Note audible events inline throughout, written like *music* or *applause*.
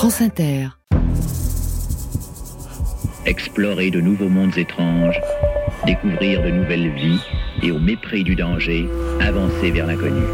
France Inter. Explorer de nouveaux mondes étranges, découvrir de nouvelles vies et au mépris du danger, avancer vers l'inconnu.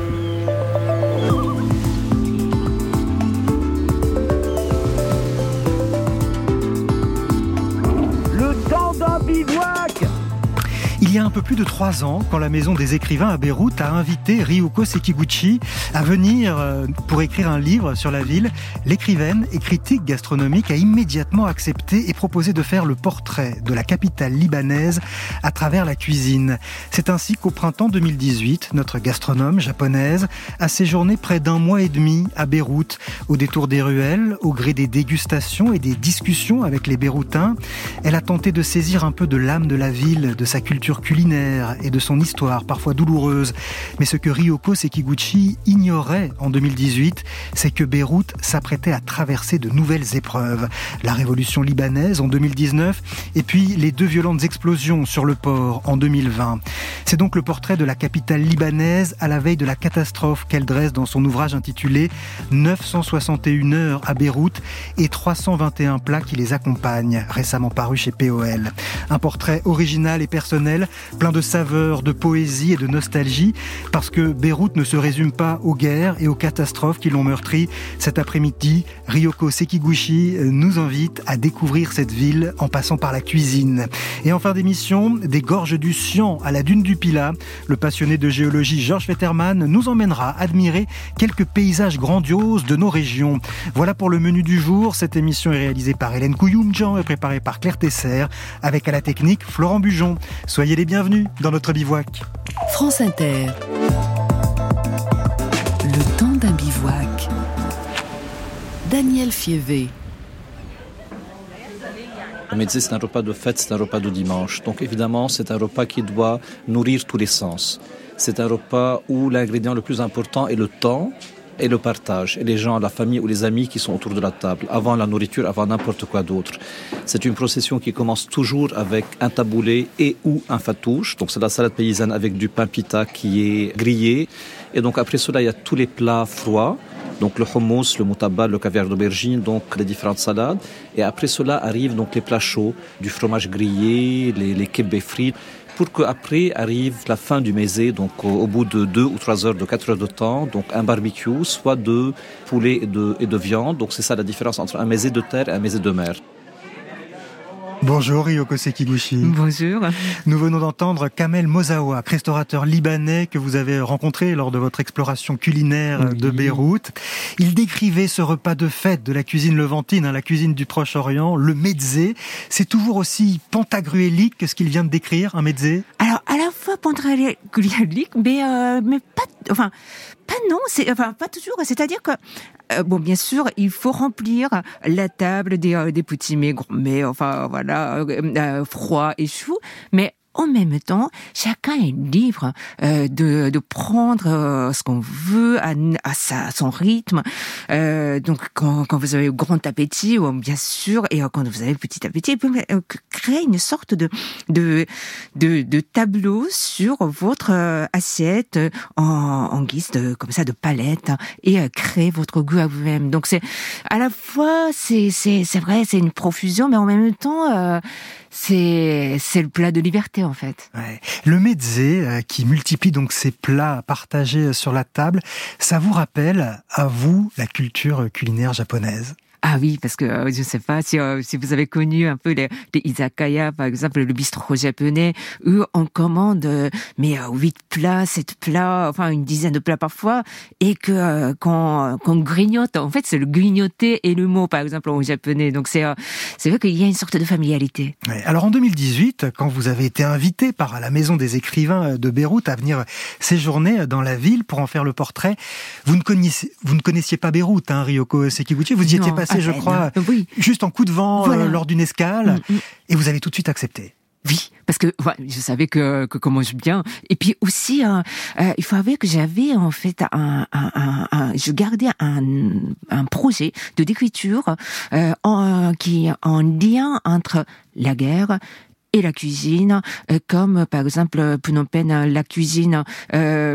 Peu plus de trois ans, quand la Maison des écrivains à Beyrouth a invité Ryuko Sekiguchi à venir euh, pour écrire un livre sur la ville, l'écrivaine et critique gastronomique a immédiatement accepté et proposé de faire le portrait de la capitale libanaise à travers la cuisine. C'est ainsi qu'au printemps 2018, notre gastronome japonaise a séjourné près d'un mois et demi à Beyrouth, au détour des ruelles, au gré des dégustations et des discussions avec les Beyrouthins. Elle a tenté de saisir un peu de l'âme de la ville, de sa culture culinaire et de son histoire parfois douloureuse. Mais ce que Ryoko Sekiguchi ignorait en 2018, c'est que Beyrouth s'apprêtait à traverser de nouvelles épreuves. La révolution libanaise en 2019 et puis les deux violentes explosions sur le port en 2020. C'est donc le portrait de la capitale libanaise à la veille de la catastrophe qu'elle dresse dans son ouvrage intitulé 961 heures à Beyrouth et 321 plats qui les accompagnent, récemment paru chez POL. Un portrait original et personnel plein de saveurs, de poésie et de nostalgie, parce que Beyrouth ne se résume pas aux guerres et aux catastrophes qui l'ont meurtri. Cet après-midi, Ryoko Sekiguchi nous invite à découvrir cette ville en passant par la cuisine. Et en fin d'émission, des gorges du Sian à la dune du Pilat, le passionné de géologie Georges Fetterman nous emmènera admirer quelques paysages grandioses de nos régions. Voilà pour le menu du jour. Cette émission est réalisée par Hélène Couyoumjan et préparée par Claire Tesser, avec à la technique Florent Bujon. Soyez les bienvenus dans notre bivouac. France Inter. Le temps d'un bivouac. Daniel Fievé. Le médecin, c'est un repas de fête, c'est un repas de dimanche. Donc évidemment, c'est un repas qui doit nourrir tous les sens. C'est un repas où l'ingrédient le plus important est le temps, et le partage, et les gens, la famille ou les amis qui sont autour de la table, avant la nourriture, avant n'importe quoi d'autre. C'est une procession qui commence toujours avec un taboulé et ou un fatouche, donc c'est la salade paysanne avec du pain pita qui est grillé, et donc après cela, il y a tous les plats froids, donc le hummus, le moutabal, le caviar d'aubergine, donc les différentes salades. Et après cela arrivent donc les plats chauds, du fromage grillé, les, les frites pour qu'après arrive la fin du mésé, donc au, bout de deux ou trois heures, de quatre heures de temps, donc un barbecue, soit de poulet et de, et de viande. Donc c'est ça la différence entre un mésé de terre et un mésé de mer. Bonjour Ryoko Sekiguchi. Bonjour. Nous venons d'entendre Kamel Mozawa, restaurateur libanais que vous avez rencontré lors de votre exploration culinaire de Beyrouth. Il décrivait ce repas de fête de la cuisine levantine, la cuisine du Proche-Orient, le mezzé. C'est toujours aussi pantagruélique que ce qu'il vient de décrire, un mezzé Alors, à la fois pantagruélique, mais, euh, mais pas, enfin, pas non, c'est enfin pas toujours. C'est-à-dire que euh, bon, bien sûr, il faut remplir la table des, euh, des petits mais enfin voilà, euh, froid et chaud. Mais en même temps, chacun est libre euh, de, de prendre euh, ce qu'on veut à, à, sa, son rythme. Euh, donc, quand, quand vous avez grand appétit, bien sûr, et quand vous avez petit appétit, vous pouvez créer une sorte de, de, de, de tableau sur votre assiette en, en guise de, comme ça, de palette et créer votre goût à vous-même. Donc, c'est à la fois, c'est, c'est vrai, c'est une profusion, mais en même temps, c'est c'est le plat de liberté en fait. Ouais. Le mezzé euh, qui multiplie donc ses plats partagés sur la table, ça vous rappelle à vous la culture culinaire japonaise? Ah oui, parce que euh, je ne sais pas si, euh, si vous avez connu un peu les, les izakaya, par exemple, le bistrot japonais, où on commande euh, mais huit plats, sept plats, enfin une dizaine de plats parfois, et que qu'on grignote. En fait, c'est le grignoter et le mot, par exemple, en japonais. Donc c'est c'est vrai qu'il y a une sorte de familiarité. Alors en 2018, quand vous avez été invité par la Maison des écrivains de Beyrouth à venir séjourner dans la ville pour en faire le portrait, vous ne connaissiez, vous ne connaissiez pas Beyrouth, hein, Ryoko Sekiguchi, vous y étiez passé je crois, juste en coup de vent euh, lors d'une escale, mm, mm. et vous avez tout de suite accepté. Oui, parce que je savais que, que comment je bien. Et puis aussi, euh, euh, il faut avouer que j'avais en fait un, un, un, je gardais un, projet de d'écriture en, qui en lien entre la guerre, et la cuisine, comme par exemple Phnom Penh, la cuisine euh,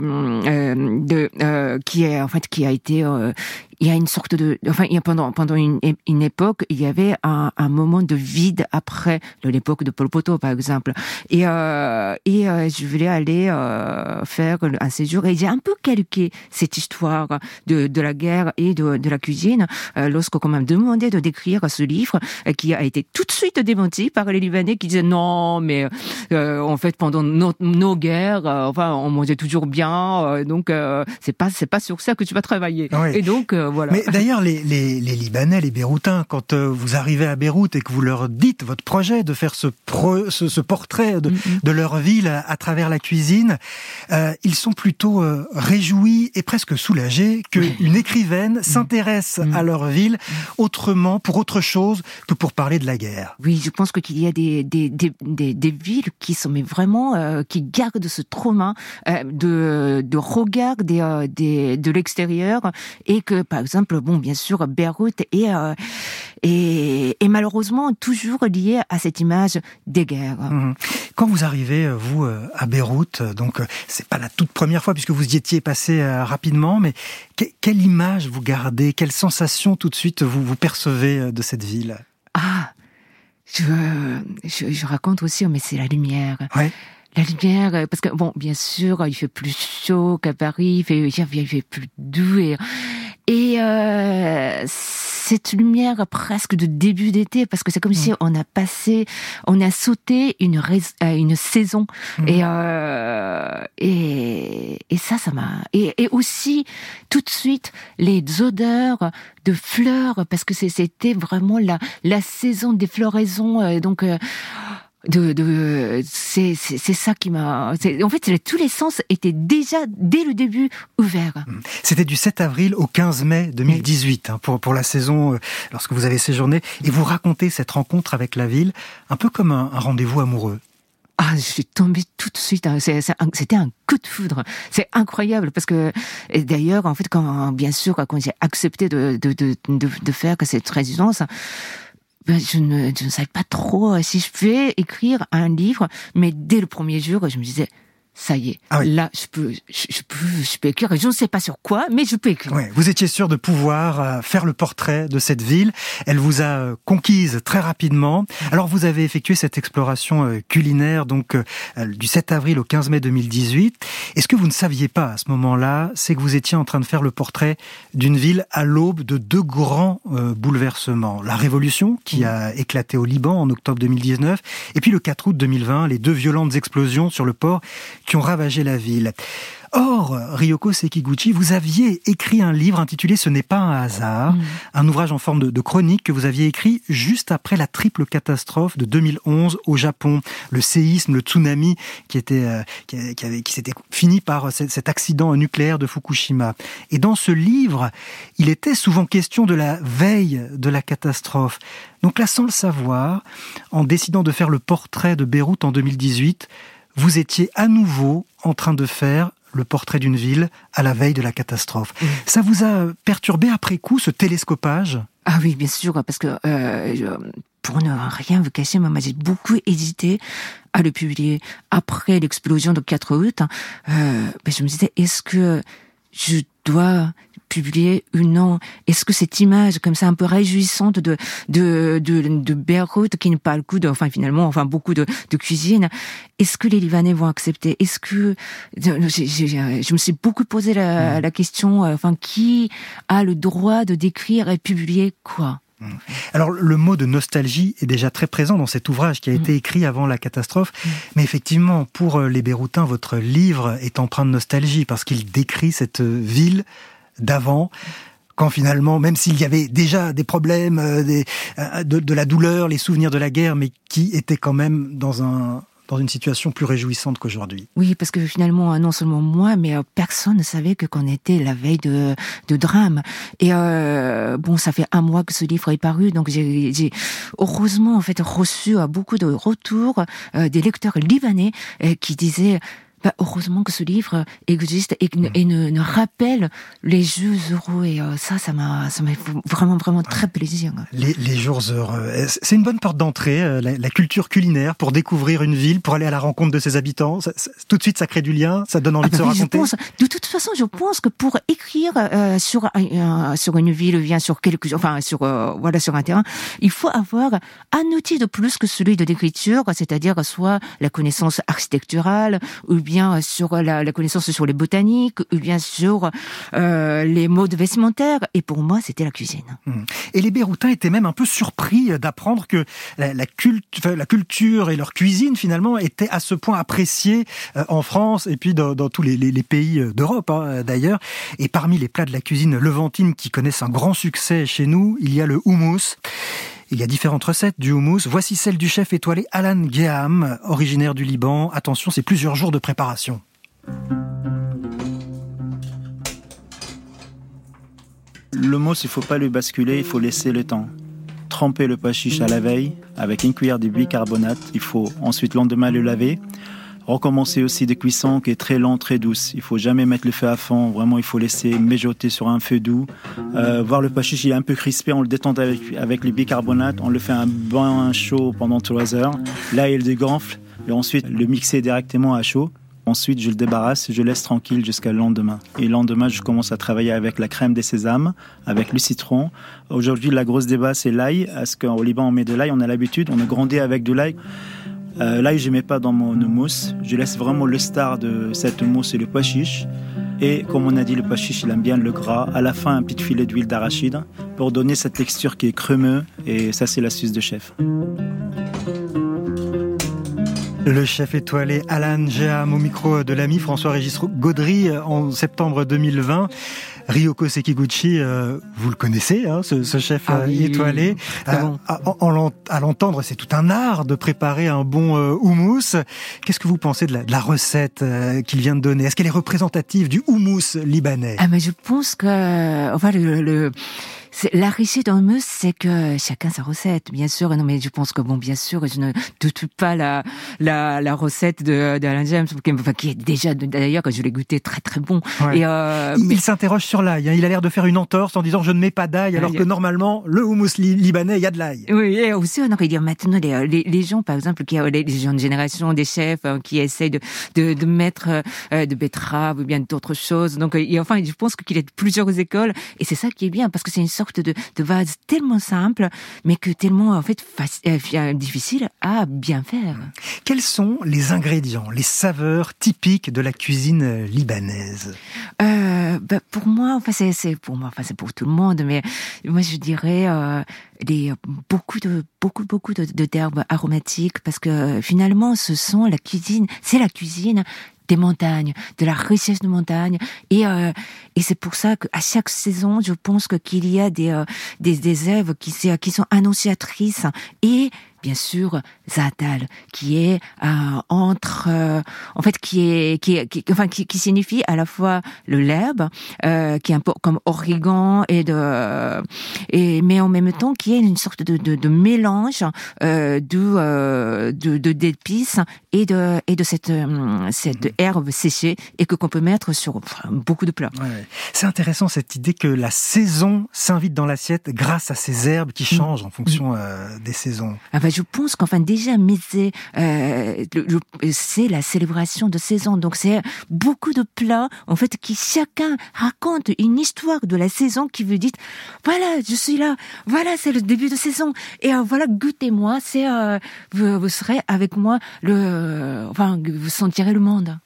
de qui est en fait qui a été il y a une sorte de, enfin, il y a pendant pendant une, une époque, il y avait un, un moment de vide après l'époque de Pol Pot, par exemple. Et euh, et euh, je voulais aller euh, faire un séjour et j'ai un peu calqué cette histoire de de la guerre et de de la cuisine euh, lorsqu'on m'a demandé de décrire ce livre qui a été tout de suite démenti par les Libanais qui disaient non, mais en fait pendant nos, nos guerres, enfin, on mangeait toujours bien, donc c'est pas c'est pas sur ça que tu vas travailler. Et donc voilà. Mais d'ailleurs les, les, les Libanais, les Beyrouthins, quand vous arrivez à Beyrouth et que vous leur dites votre projet de faire ce, ce, ce, portrait de, mm-hmm. de, leur ville à, travers la cuisine, euh, ils sont plutôt euh, réjouis et presque soulagés qu'une écrivaine mm-hmm. s'intéresse mm-hmm. à leur ville autrement, pour autre chose que pour parler de la guerre. Oui, je pense qu'il y a des, des, des, des, villes qui sont mais vraiment euh, qui gardent ce trauma euh, de, de regard des, euh, des, de l'extérieur et que par exemple, bon, bien sûr, Beyrouth est, est, est malheureusement toujours lié à cette image des guerres. Mhm. Quand vous arrivez, vous, à Beyrouth, donc c'est pas la toute première fois puisque vous y étiez passé rapidement, mais quelle image vous gardez, quelle sensation tout de suite vous, vous percevez de cette ville? Ah, je, je, je raconte aussi, mais c'est la lumière. Ouais la lumière, parce que bon, bien sûr, il fait plus chaud qu'à Paris, il fait, il fait plus doux et, et euh, cette lumière presque de début d'été, parce que c'est comme si mm. on a passé, on a sauté une, euh, une saison. Mm. Et, euh, et, et ça, ça m'a... Et, et aussi, tout de suite, les odeurs de fleurs, parce que c'était vraiment la, la saison des floraisons. Euh, donc... De, de c'est c'est ça qui m'a en fait tous les sens étaient déjà dès le début ouverts mmh. c'était du 7 avril au 15 mai 2018 hein, pour pour la saison euh, lorsque vous avez séjourné et vous racontez cette rencontre avec la ville un peu comme un, rendez-vous amoureux ah, je suis tombée tout de suite. Hein. C'était un coup de foudre. C'est incroyable parce que d'ailleurs, en fait, quand bien sûr, quand j'ai accepté de de, de, de, de faire cette résidence, ben, je, ne, je ne savais pas trop euh, si je pouvais écrire un livre, mais dès le premier jour, je me disais, ça y est, ah là, je peux, je, peux, je peux écrire. Je ne sais pas sur quoi, mais je peux écrire. Ouais, vous étiez sûr de pouvoir euh, faire le portrait de cette ville. Elle vous a euh, conquise très rapidement. Alors, vous avez effectué cette exploration euh, culinaire, donc du 7 avril au 15 mai 2018. Et ce que vous ne saviez pas à ce moment-là, c'est que vous étiez en train de faire le portrait d'une ville à l'aube de deux grands bouleversements. La révolution qui a éclaté au Liban en octobre 2019, et puis le 4 août 2020, les deux violentes explosions sur le port qui ont ravagé la ville. Or, Ryoko Sekiguchi, vous aviez écrit un livre intitulé Ce n'est pas un hasard, mm. un ouvrage en forme de, chronique que vous aviez écrit juste après la triple catastrophe de 2011 au Japon, le séisme, le tsunami qui était euh, qui, avait, qui s'était fini par cet accident nucléaire de Fukushima. Et dans ce livre, il était souvent question de la veille de la catastrophe. Donc là, sans le savoir, en décidant de faire le portrait de Beyrouth en 2018, vous étiez à nouveau en train de faire le portrait d'une ville à la veille de la catastrophe. Ça vous a perturbé après coup ce télescopage? Ah oui, bien sûr, parce que euh, pour ne rien vous cacher, moi j'ai beaucoup hésité à le publier après l'explosion du 4 août. Hein. Euh, ben, je me disais, est-ce que je dois publier une non Est-ce que cette image comme ça un peu réjouissante de de de, de Beyrouth qui ne parle que de enfin finalement enfin beaucoup de, de cuisine, est-ce que les Libanais vont accepter? Est-ce que je me suis beaucoup posé la, la question euh, enfin qui a le droit de décrire et publier quoi? Alors le mot de nostalgie est déjà très présent dans cet ouvrage qui a été mm. écrit avant la catastrophe, mais effectivement pour euh, les Beyrouthins, votre livre est empreint de nostalgie parce qu'il décrit cette ville d'avant quand finalement, même s'il y avait déjà des problèmes, euh, des, euh, de, la douleur, les souvenirs de la guerre, mais qui étaient quand même dans un dans une situation plus réjouissante qu'aujourd'hui. Oui, parce que finalement, non seulement moi, mais euh, personne ne savait que qu'on était la veille de, de drame. Et euh, bon, ça fait un mois que ce livre est paru, donc j'ai heureusement en fait reçu beaucoup de retours des lecteurs libanais qui disaient bah, heureusement que ce livre existe et, et ne, rappelle les jeux heureux. Et euh, ça, ça m'a, ça m'a vraiment, vraiment très plaisir. Les, les jours heureux. C'est une bonne porte d'entrée, euh, la, culture culinaire, pour découvrir une ville, pour aller à la rencontre de ses habitants. tout de suite, ça crée du lien, ça donne envie ah de bah se raconter. de toute façon, je pense que pour écrire euh, sur sur une ville, bien sur quelque, enfin sur voilà sur un terrain, il faut avoir un outil de plus que celui de l'écriture, c'est-à-dire soit la connaissance architecturale ou bien bien sur la, connaissance sur les botaniques, ou bien sur euh, les modes vestimentaires. Et pour moi, c'était la cuisine. Mmh. Et les Béroutins étaient même un peu surpris d'apprendre que la, culture et leur cuisine, finalement, étaient à ce point appréciées euh, en France et puis dans, tous les, pays euh, d'Europe, hein, d'ailleurs. Et parmi les plats de la cuisine levantine qui connaissent un grand succès chez nous, il y a le houmous. Il y a différentes recettes du houmous. Voici celle du chef étoilé Alan Geham, originaire du Liban. Attention, c'est plusieurs jours de préparation. Le mousse, il faut pas le basculer, il faut laisser le temps. Tremper le pois chiche à la veille avec une cuillère de bicarbonate. Il faut ensuite le lendemain le laver recommencer aussi des cuissons qui est très lent, très douce. Il faut jamais mettre le feu à fond. Vraiment, il faut laisser mijoter sur un feu doux. Euh, voir le pachiche, il est un peu crispé, on le détend avec, avec le bicarbonate. On le fait un bain chaud pendant trois heures. Là, il dégonfle. Et ensuite, le mixer directement à chaud. Ensuite, je le débarrasse, je laisse tranquille jusqu'à le lendemain. Et le lendemain, je commence à travailler avec la crème des sésames, avec le citron. Aujourd'hui, la grosse débat, c'est l'ail. Parce qu'au Liban, on met de l'ail, on a l'habitude, on a grandi avec de l'ail. Euh, là, je ne mets pas dans mon mousse. Je laisse vraiment le star de cette mousse et le pois. Et comme on a dit, le pois il aime bien le gras. À la fin, un petit filet d'huile d'arachide pour donner cette texture qui est crémeuse. Et ça, c'est l'astuce de chef. Le chef étoilé Alan Géam au micro de l'ami François-Régis Gaudry en septembre 2020. Ryoko Sekiguchi, euh, vous le connaissez, hein, ce, chef ah euh, étoilé. Euh, à, l'entendre, c'est tout un art de préparer un bon houmous. Qu'est-ce que vous pensez de la, recette qu'il vient de donner? Est-ce qu'elle est représentative du houmous libanais? Ah mais je pense que enfin le la richesse dans le c'est que chacun sa recette, bien sûr. Non, mais je pense que bon, bien sûr, je ne doute pas la la, la recette de, de Alain James, qui est déjà d'ailleurs que je l'ai goûté très très bon. Et euh, il, s'interroge sur l'ail. Hein. Il a l'air de faire une entorse en disant je ne mets pas d'ail, alors que normalement le houmous libanais il y a de l'ail. Oui, et aussi on aurait dit maintenant les, les, les, gens par exemple qui les, les jeunes générations des chefs hein, qui essayent de de, de mettre euh, de betterave ou bien d'autres choses. Donc et enfin je pense qu'il y a plusieurs écoles et c'est ça qui est bien parce que c'est une sorte de, de tellement simple, mais que tellement en fait euh, difficile à bien faire. Quels sont les ingrédients, les saveurs typiques de la cuisine libanaise? Euh, bah, Pour moi, enfin c'est pour moi, enfin c'est pour tout le monde, mais moi je dirais euh, les, beaucoup de beaucoup beaucoup de, de d'herbes aromatiques parce que finalement ce sont la cuisine, c'est la cuisine des montagnes, de la richesse de montagnes. Et, euh, et c'est pour ça qu'à chaque saison, je pense qu'il y a des, euh, des, des œuvres qui, qui sont annonciatrices et bien sûr Zatal, qui est euh, entre, euh, en fait, qui est, qui, qui, enfin, qui, qui, signifie à la fois le l'herbe, euh, qui est un peu comme origan et de, et mais en même temps qui est une sorte de, de, de mélange de, de, d'épices et de et de cette cette herbe séchée et que qu'on peut mettre sur beaucoup de plats. Ouais. C'est intéressant cette idée que la saison s'invite dans l'assiette grâce à ces herbes qui mm. changent en fonction des saisons. Ah bah, je pense qu'enfin déjà, mais euh, c'est la célébration de saison. Donc c'est beaucoup de plats en fait qui chacun raconte une histoire de la saison qui vous dit voilà je suis là, voilà c'est le début de saison et euh, voilà goûtez-moi, c'est euh, vous, vous, serez avec moi le enfin vous sentirez le monde.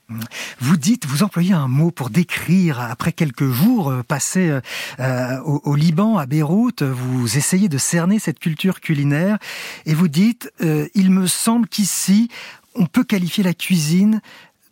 Vous dites, vous employez un mot pour décrire, après quelques jours euh, passés euh, au, Liban, à Beyrouth, vous essayez de cerner cette culture culinaire et vous dites, euh, il me semble qu'ici, on peut qualifier la cuisine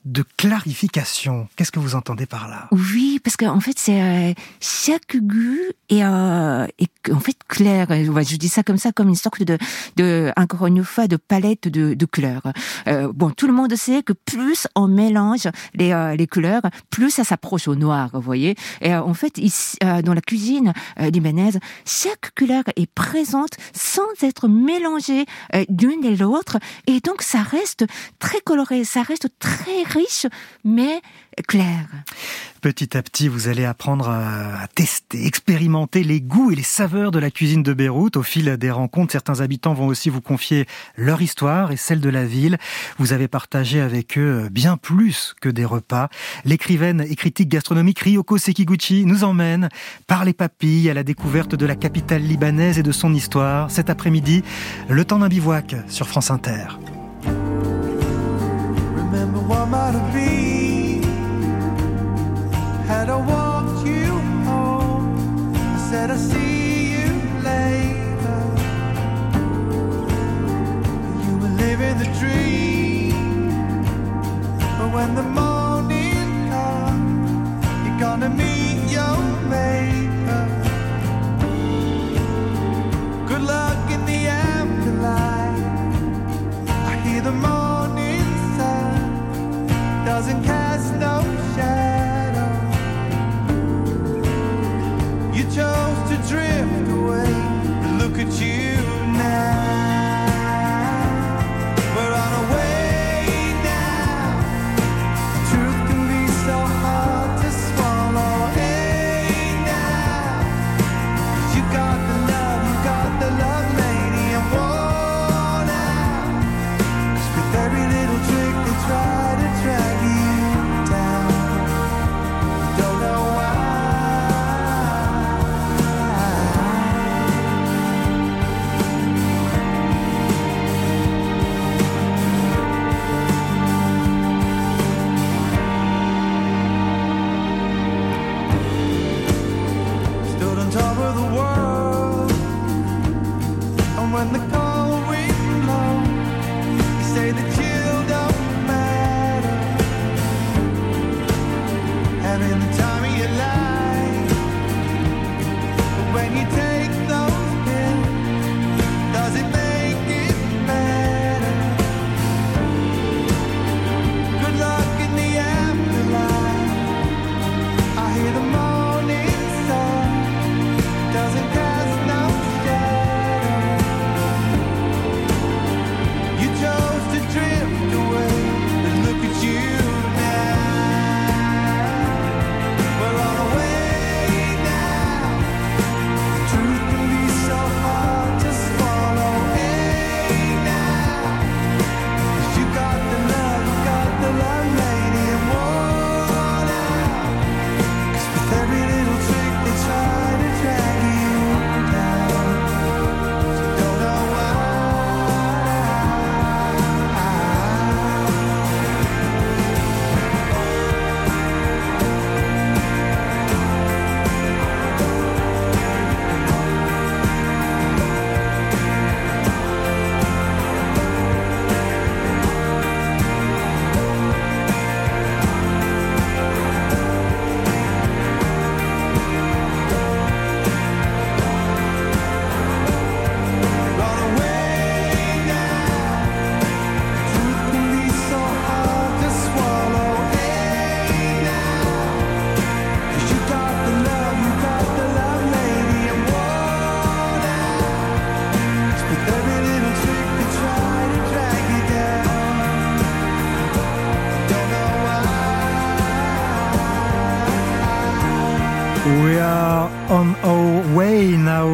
de clarification. Qu'est-ce que vous entendez par là? Oui, parce qu'en fait, c'est euh, chaque goût est, euh, est, en fait clair. Je dis ça comme ça, comme une sorte de, de encore une fois, de palette de, de couleurs. Euh, bon, tout le monde sait que plus on mélange les, euh, les couleurs, plus ça s'approche au noir, vous voyez. Et en fait, ici, dans la cuisine libanaise, chaque couleur est présente sans être mélangée d'une et l'autre, et donc ça reste très coloré, ça reste très riche, mais clair. Petit à petit, vous allez apprendre à tester, expérimenter les goûts et les saveurs de la cuisine de Beyrouth. Au fil des rencontres, certains habitants vont aussi vous confier leur histoire et celle de la ville. Vous avez partagé avec eux bien plus que des repas. L'écrivaine et critique gastronomique Ryoko Sekiguchi nous emmène par les papilles à la découverte de la capitale libanaise et de son histoire. Cet après-midi, le temps d'un bivouac sur France Inter. Had I walked you home, I said I see you later. You were living the dream, but when the morning comes, you're gonna meet your maker. Good luck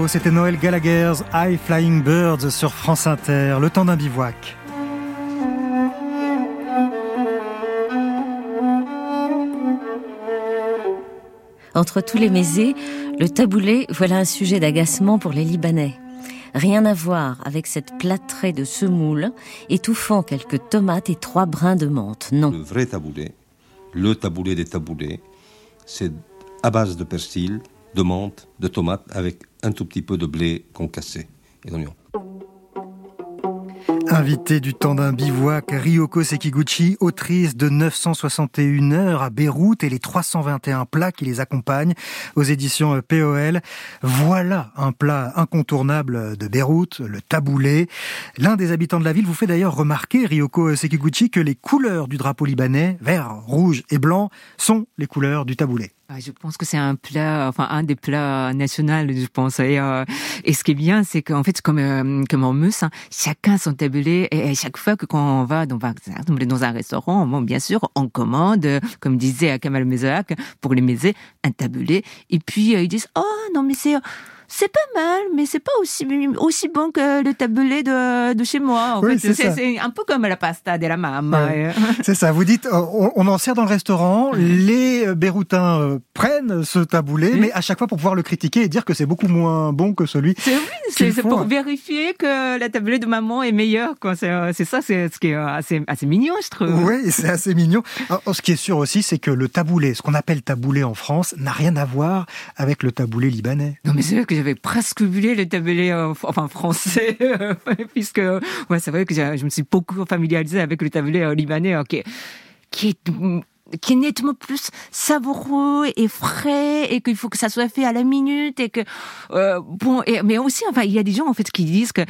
C'était Noël Gallagher's High Flying Birds sur France Inter. Le temps d'un bivouac. Entre tous les mésés, le taboulé, voilà un sujet d'agacement pour les Libanais. Rien à voir avec cette plâtrée de semoule, étouffant quelques tomates et trois brins de menthe. Non. Le vrai taboulé, le taboulé des taboulés, c'est à base de persil, de menthe, de tomates, avec un tout petit peu de blé concassé et d'oignons. Invité du temps d'un bivouac, Ryoko Sekiguchi, autrice de 961 heures à Beyrouth et les 321 plats qui les accompagnent aux éditions POL. Voilà un plat incontournable de Beyrouth, le taboulé. L'un des habitants de la ville vous fait d'ailleurs remarquer, Ryoko Sekiguchi, que les couleurs du drapeau libanais, vert, rouge et blanc, sont les couleurs du taboulé. Je pense que c'est un plat, enfin un des plats nationaux, je pense. Et, euh, et ce qui est bien, c'est qu'en fait, comme euh, comme en Meuse, hein, chacun son tablé. Et, chaque fois que quand on va dans, dans un restaurant, bon, bien sûr, on commande, comme disait Kamal Mezaak, pour les mésés, un tablé. Et puis euh, ils disent, oh non mais c'est c'est pas mal, mais c'est pas aussi aussi bon que le tablé de, de chez moi. En fait, c'est un peu comme la pasta de la maman. C'est ça. Vous dites, on, on, en sert dans le restaurant. Les Béroutins euh, prennent ce taboulé, mais à chaque fois pour pouvoir le critiquer et dire que c'est beaucoup moins bon que celui. C'est pour vérifier que la tablé de maman est meilleure. Euh, c'est ça, c'est ce qui est assez, assez mignon, je trouve. Oui, c'est assez mignon. ce qui est sûr aussi, c'est que le taboulé, ce qu'on appelle taboulé en France, n'a rien à voir avec le taboulé libanais. Non, mais c'est vrai que j'avais presque oublié le tablé euh, enfin français *laughs* puisque ouais c'est vrai que je me suis beaucoup familiarisé avec le tablé euh, libanais qui est qui est nettement plus savoureux et frais et qu'il faut que ça soit fait à la minute et que euh, bon mais aussi enfin il y a des gens en fait qui disent que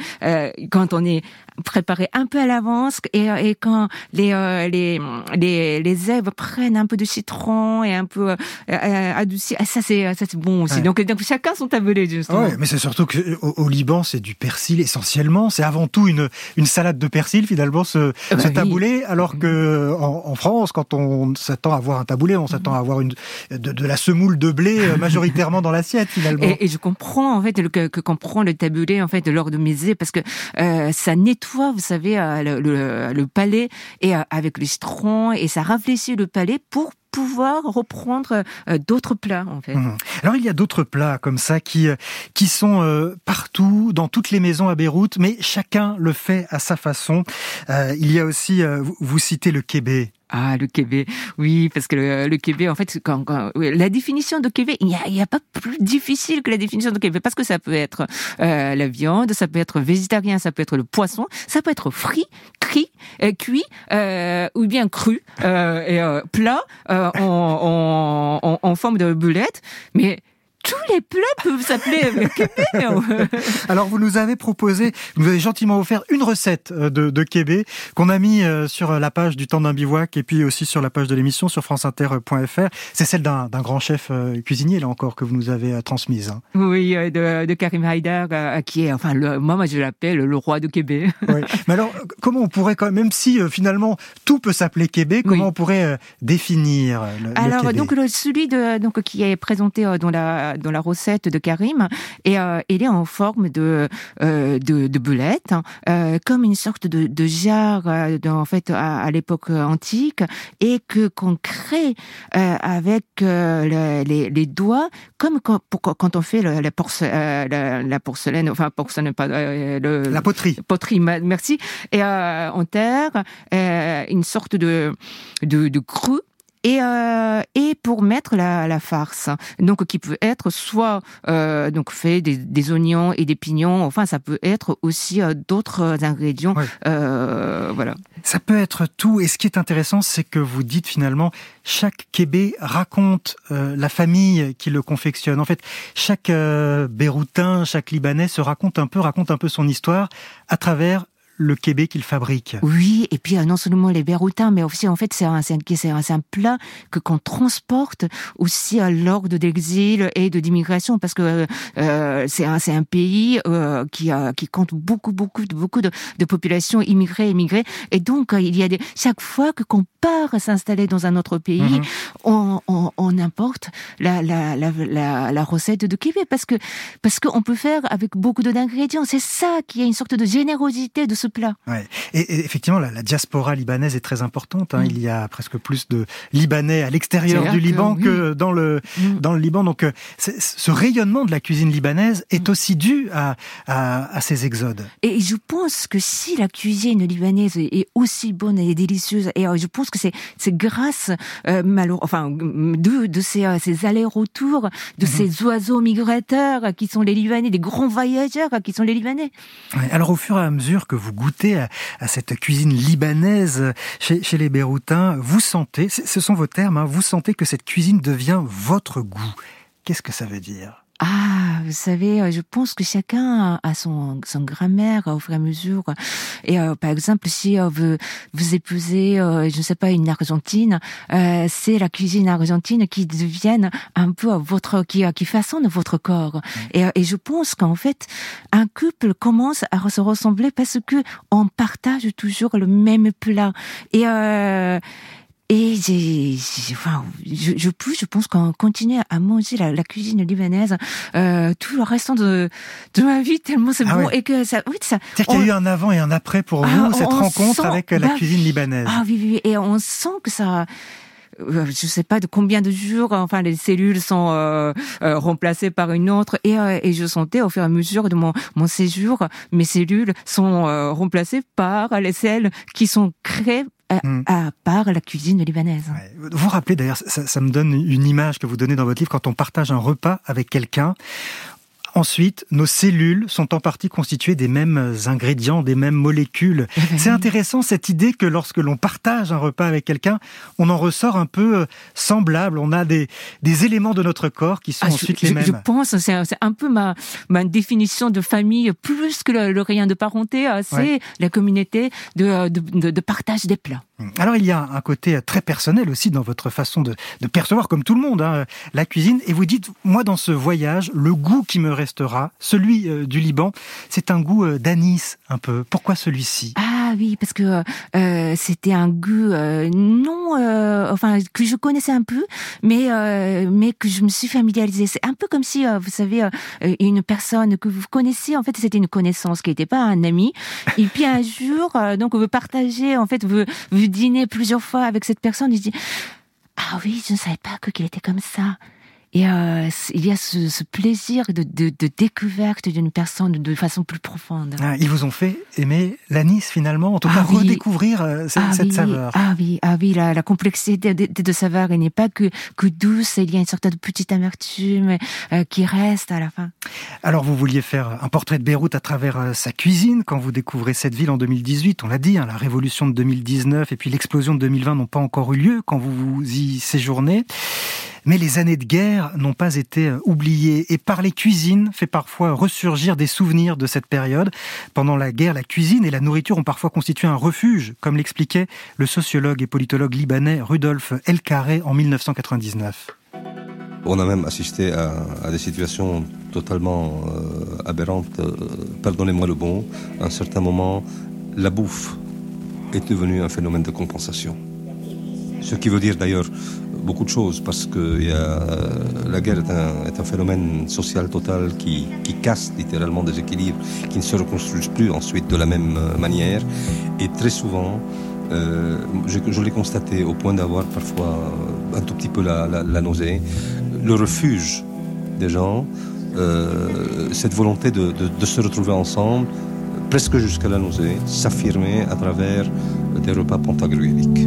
quand on est préparé un peu à l'avance et, et quand les, euh, les les les herbes prennent un peu de citron et un peu euh, adouci ah, ça c'est ça c'est bon aussi. Donc, donc chacun son tablé justement. Ouais, mais c'est surtout que au, Liban c'est du persil essentiellement. C'est avant tout une une salade de persil finalement ce, ce bah taboulé alors que en, en France quand on s'attend à avoir un taboulé, on s'attend à avoir une, de, la semoule de blé euh, majoritairement dans l'assiette finalement. *laughs* Et, je comprends en fait que, que qu'on prend le taboulé en fait lors de mes parce que euh, ça nettoie, vous savez, euh, le, palais et avec le citron et ça rafraîchit le palais pour pouvoir reprendre d'autres plats en fait. Mmh. Alors il y a d'autres plats comme ça qui qui sont partout dans toutes les maisons à Beyrouth, mais chacun le fait à sa façon. il y a aussi vous citez le kébé. Ah, le Québec. Oui, parce que le, le en fait, quand, quand la définition de Québec, il n'y a, a, pas plus difficile que la définition de Québec, parce que ça peut être euh, la viande, ça peut être végétarien, ça peut être le poisson, ça peut être frit, cuit, euh, cuit euh, ou bien cru, euh, et euh, plat en, en, en, en, forme de boulette. Mais tous les plats peuvent s'appeler *laughs* Alors vous nous avez proposé, vous avez gentiment offert une recette euh, de, de Québec qu'on a mis euh, sur la page du temps d'un bivouac et puis aussi sur la page de l'émission sur franceinter.fr. C'est celle d'un grand chef euh, cuisinier là encore que vous nous avez transmise. Hein. Oui, de, de, Karim Haïdar qui est, enfin le, moi, je l'appelle le roi de Québec. Oui. Mais alors comment on pourrait quand même, même si finalement tout peut s'appeler Québec, comment on pourrait définir le, Alors donc celui de donc qui est présenté dans la dans la recette de Karim et euh, il est en forme de euh, de, de boulette, hein, euh, comme une sorte de, de jarre en fait à, l'époque antique et que qu'on crée avec les, les, doigts comme quand, quand on fait la, porcelaine, la, porcelaine, enfin porcelaine pas le, la poterie, poterie, merci, et en terre une sorte de de, de cru et, euh, et pour mettre la, la, farce, donc qui peut être soit euh, donc fait des, des, oignons et des pignons, enfin ça peut être aussi euh, d'autres ingrédients, euh, voilà. Ça peut être tout. Et ce qui est intéressant, c'est que vous dites finalement chaque Québé raconte euh, la famille qui le confectionne. En fait, chaque euh, Béroutin, chaque Libanais se raconte un peu, raconte un peu son histoire à travers le Québec qu'il fabrique. Oui, et puis euh, non seulement les Béroutins, mais aussi en fait c'est un, un, un, plat que qu'on transporte aussi à l'ordre d'exil et de d'immigration parce que euh, c'est un, un pays euh, qui, a, qui compte beaucoup beaucoup beaucoup de, de populations immigrées immigrées et donc il y a des chaque fois que qu'on part s'installer dans un autre pays, mhm. on, on, on, importe la, la, la, la, recette de Québec parce que parce qu'on peut faire avec beaucoup d'ingrédients. C'est ça qui a une sorte de générosité de ce Ouais. Et, effectivement, la, la, diaspora libanaise est très importante. Hein. Mm. Il y a presque plus de Libanais à l'extérieur du Liban que, dans le mm. dans le Liban. Donc, euh, ce rayonnement de la cuisine libanaise est mm. aussi dû à, à, à, ces exodes. Et je pense que si la cuisine libanaise est aussi bonne et délicieuse, et euh, je pense que c'est grâce euh, enfin de, de ces, euh, ces allers-retours de mm-hmm. ces oiseaux migrateurs qui sont les Libanais, des grands voyageurs qui sont les Libanais. alors, au fur et à mesure que vous goûtez à, cette cuisine libanaise chez, chez les Béroutins, vous sentez, ce sont vos termes, hein, vous sentez que cette cuisine devient votre goût. Qu'est-ce que ça veut dire? Vous savez, je pense que chacun a son, son grammaire au fur et à mesure. Et par exemple, si vous, vous épousez, je ne sais pas, une Argentine, c'est la cuisine argentine qui devient un peu votre, qui, qui façonne votre corps. Et, et je pense qu'en fait, un couple commence à se ressembler parce que on partage toujours le même plat. Et euh, et j'ai, enfin, je, je, je pense qu'on continue à manger la, la cuisine libanaise euh, tout le restant de, de ma vie tellement c'est ah bon et que ça, oui, ça. C'est-à-dire qu'il y a eu un avant et un après pour ah, vous cette rencontre avec la bah, cuisine libanaise. Ah oui, oui, et on sent que ça euh, je sais pas de combien de jours, enfin les cellules sont euh, euh, remplacées par une autre et, et je sentais au fur et à mesure de mon, mon séjour, mes cellules sont remplacées par les celles qui sont créées hmm. à, part la cuisine libanaise. Vous vous rappelez d'ailleurs, ça, ça, me donne une image que vous donnez dans votre livre quand on partage un repas avec quelqu'un. Ensuite, nos cellules sont en partie constituées des mêmes ingrédients, des mêmes molécules. Eh ben C'est intéressant cette idée que lorsque l'on partage un repas avec quelqu'un, on en ressort un peu euh, semblable. On a des, des éléments de notre corps qui sont ah, ensuite les mêmes. Je pense, c'est un peu ma, ma définition de famille, plus que le, rien de parenté, euh, c'est la communauté de, de, de partage des plats. Alors il y a un côté très personnel aussi dans votre façon de, de percevoir, comme tout le monde, hein, la cuisine. Et vous dites, moi dans ce voyage, le goût qui me restera, celui euh, du Liban, c'est un goût euh, d'anis un peu. Pourquoi celui-ci? Ah oui, parce que euh, c'était un goût non, enfin que je connaissais un peu, mais mais que je me suis familiarisée. C'est un peu comme si, vous savez, une personne que vous connaissez, en fait, c'était une connaissance qui n'était pas un ami. Et puis un *laughs* jour, donc vous partagez, en fait, vous, vous dîner plusieurs fois avec cette personne, il dit ah oui, je ne savais pas qu'il était comme ça. Et euh, il y a ce, ce plaisir de, de, de découverte d'une personne de façon plus profonde. Ah, ils vous ont fait aimer l'anis finalement, en tout cas ah redécouvrir euh, cette, ah, cette oui, saveur. Ah oui, ah oui, la, la complexité de, de, de saveur, elle n'est pas que, que douce, il y a une sorte de petite amertume euh, qui reste à la fin. Alors vous vouliez faire un portrait de Beyrouth à travers euh, sa cuisine quand vous découvrez cette ville en 2018, on l'a dit, hein, la révolution de 2019 et puis l'explosion de 2020 n'ont pas encore eu lieu quand vous vous y séjournez. Mais les années de guerre n'ont pas été euh, oubliées et parler cuisine fait parfois ressurgir des souvenirs de cette période. Pendant la guerre, la cuisine et la nourriture ont parfois constitué un refuge, comme l'expliquait le sociologue et politologue libanais Rudolf El Carré en 1999. On a même assisté à, à des situations totalement euh, aberrantes. Euh, Pardonnez-moi le bon, à un certain moment, la bouffe est devenue un phénomène de compensation. Ce qui veut dire d'ailleurs beaucoup de choses parce que euh, la guerre est un, phénomène social total qui, casse littéralement des équilibres, qui ne se reconstruisent plus ensuite de la même euh, manière. Et très souvent, euh, je, l'ai constaté au point d'avoir parfois un tout petit peu la, nausée, le refuge des gens, cette volonté de, de, de se retrouver ensemble, presque jusqu'à la nausée, s'affirmer à travers des repas pantagruéliques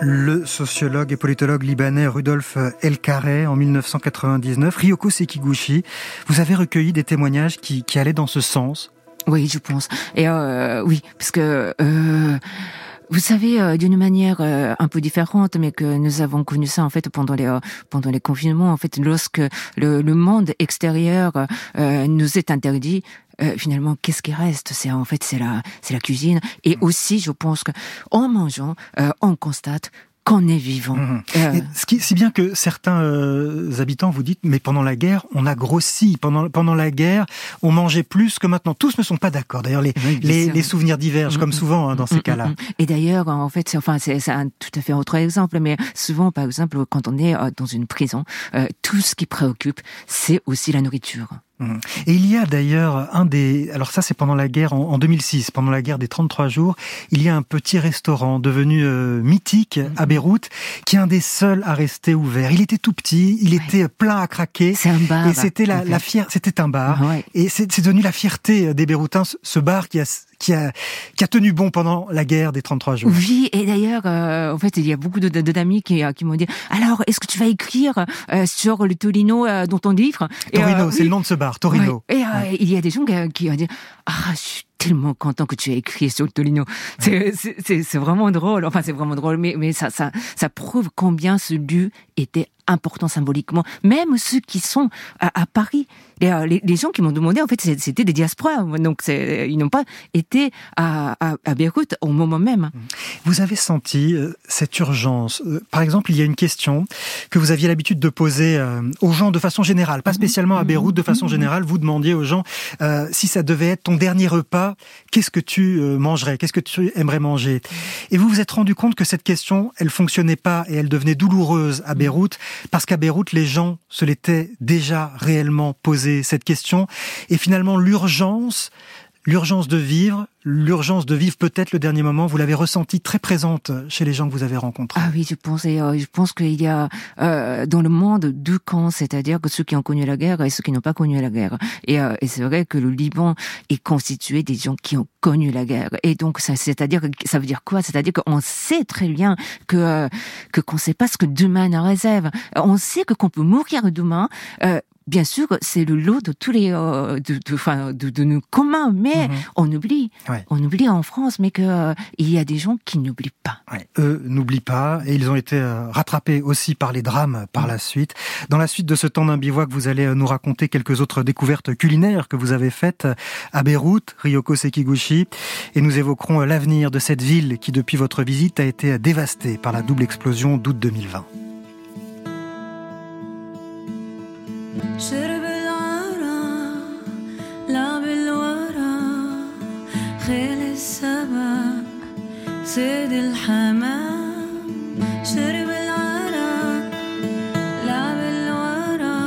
le sociologue et politologue libanais Rudolf El Carré en 1999. Ryoko Sekiguchi, vous avez recueilli des témoignages qui, qui allaient dans ce sens Oui, je pense. Et euh, oui, parce que... Euh... Vous savez, euh, d'une manière euh, un peu différente, mais que nous avons connu ça en fait pendant les euh, pendant les confinements. En fait, lorsque le, le monde extérieur euh, nous est interdit, finalement, qu'est-ce qui reste? C'est en fait c'est la c'est la cuisine. Et mmh. aussi, je pense que en mangeant, on constate qu'on est vivant. Mmh. Euh... Ce qui, si bien que certains euh, habitants vous dites, mais pendant la guerre, on a grossi. Pendant, pendant la guerre, on mangeait plus que maintenant. Tous ne sont pas d'accord. D'ailleurs, les, oui, les, les, souvenirs divergent, mmh. comme souvent hein, dans ces cas-là. Et d'ailleurs, en fait, c'est, enfin, c'est, un tout à fait autre exemple, mais souvent, par exemple, quand on est euh, dans une prison, euh, tout ce qui préoccupe, c'est aussi la nourriture. Mmh. Et il y a d'ailleurs un des... Alors ça c'est pendant la guerre, en, 2006, pendant la guerre des 33 jours, il y a un petit restaurant devenu euh, mythique mmh. à Beyrouth, qui est un des seuls à rester ouvert. Il était tout petit, il ouais. était plein à craquer. C'est un bar. Et c'était la, la fière, c'était un bar. Ouais. Et c'est devenu la fierté des Beyrouthins, ce bar qui a qui a, qui a tenu bon pendant la guerre des 33 jours. Oui, et d'ailleurs, euh, en fait, il y a beaucoup de, de, d'amis qui, euh, qui m'ont dit, alors, est-ce que tu vas écrire euh, sur le Torino euh, dans ton livre? Torino, c'est oui. le nom de ce bar, Torino. Ouais. Et ouais. il y a des gens qui, qui ont dit, ah, je suis tellement content que tu aies écrit sur le Tolino. C'est vraiment drôle. Enfin, c'est vraiment drôle, mais, mais ça, ça, ça prouve combien ce lieu était important symboliquement. Même ceux qui sont à, Paris, les, les, gens qui m'ont demandé, en fait, c'était des diasporas. Donc, ils n'ont pas été à, à, Beyrouth au moment même. Vous avez senti euh, cette urgence. Euh, par exemple, il y a une question que vous aviez l'habitude de poser euh, aux gens de façon générale, pas mhm. spécialement à Beyrouth, de façon mhm. générale. Vous demandiez aux gens si ça devait être ton dernier repas, qu'est-ce que tu mangerais, qu'est-ce que tu aimerais manger? Et vous vous êtes rendu compte que cette question, elle fonctionnait pas et elle devenait douloureuse à Beyrouth parce qu'à Beyrouth, les gens se l'étaient déjà réellement posé cette question. Et finalement, l'urgence, l'urgence de vivre, l'urgence de vivre peut-être le dernier moment, vous l'avez ressenti très présente chez les gens que vous avez rencontrés. Ah oui, je pense, euh, je pense qu'il y a euh, dans le monde deux camps, c'est-à-dire que ceux qui ont connu la guerre et ceux qui n'ont pas connu la guerre. Et, euh, et c'est vrai que le Liban est constitué des gens qui ont connu la guerre. Et donc, ça, c'est-à-dire ça veut dire quoi? C'est-à-dire qu'on sait très bien que euh, que qu'on sait pas ce que demain nous réserve. On sait que qu'on peut mourir demain. Bien sûr, c'est le lot de tous les, euh, de, de, de, de, nos communs, mais mhm. on oublie, on oublie en France, mais que euh, il y a des gens qui n'oublient pas. Ouais. Eux n'oublient pas, et ils ont été euh, rattrapés aussi par les drames par la suite. Dans la suite de ce temps d'un bivouac, vous allez nous raconter quelques autres découvertes culinaires que vous avez faites à Beyrouth, Ryoko Sekiguchi, et nous évoquerons l'avenir de cette ville qui, depuis votre visite, a été dévastée par la double explosion d'août 2020. شرب العرا لعب الورا خيل السبع سيد الحمام. شرب العرا لعب الورا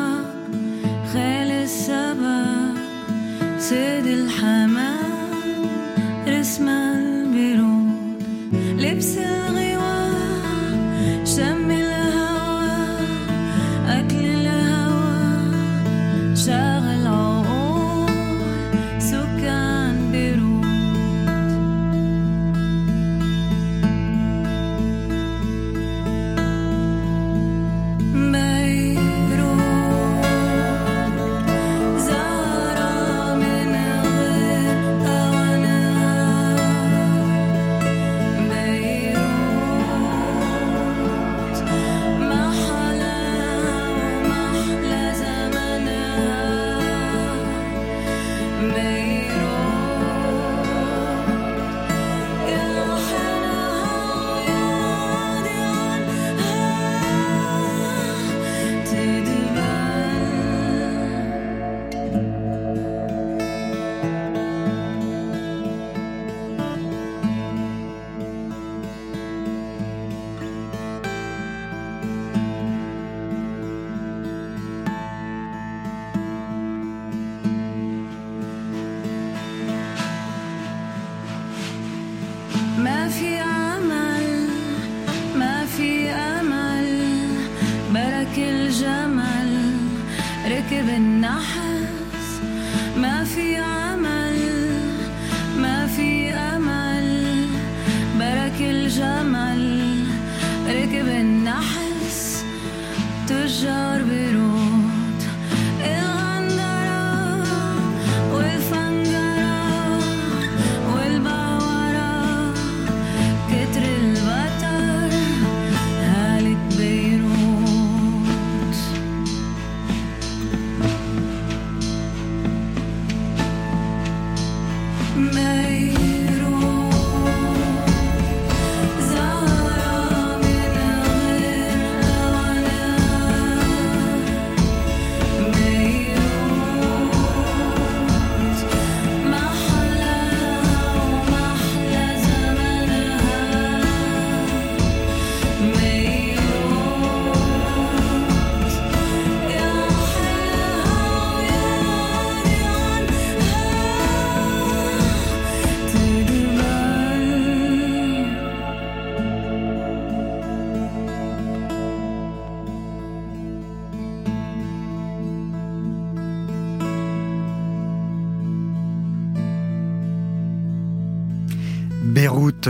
خيل السبع سيد الحمام. رسم البرود لبس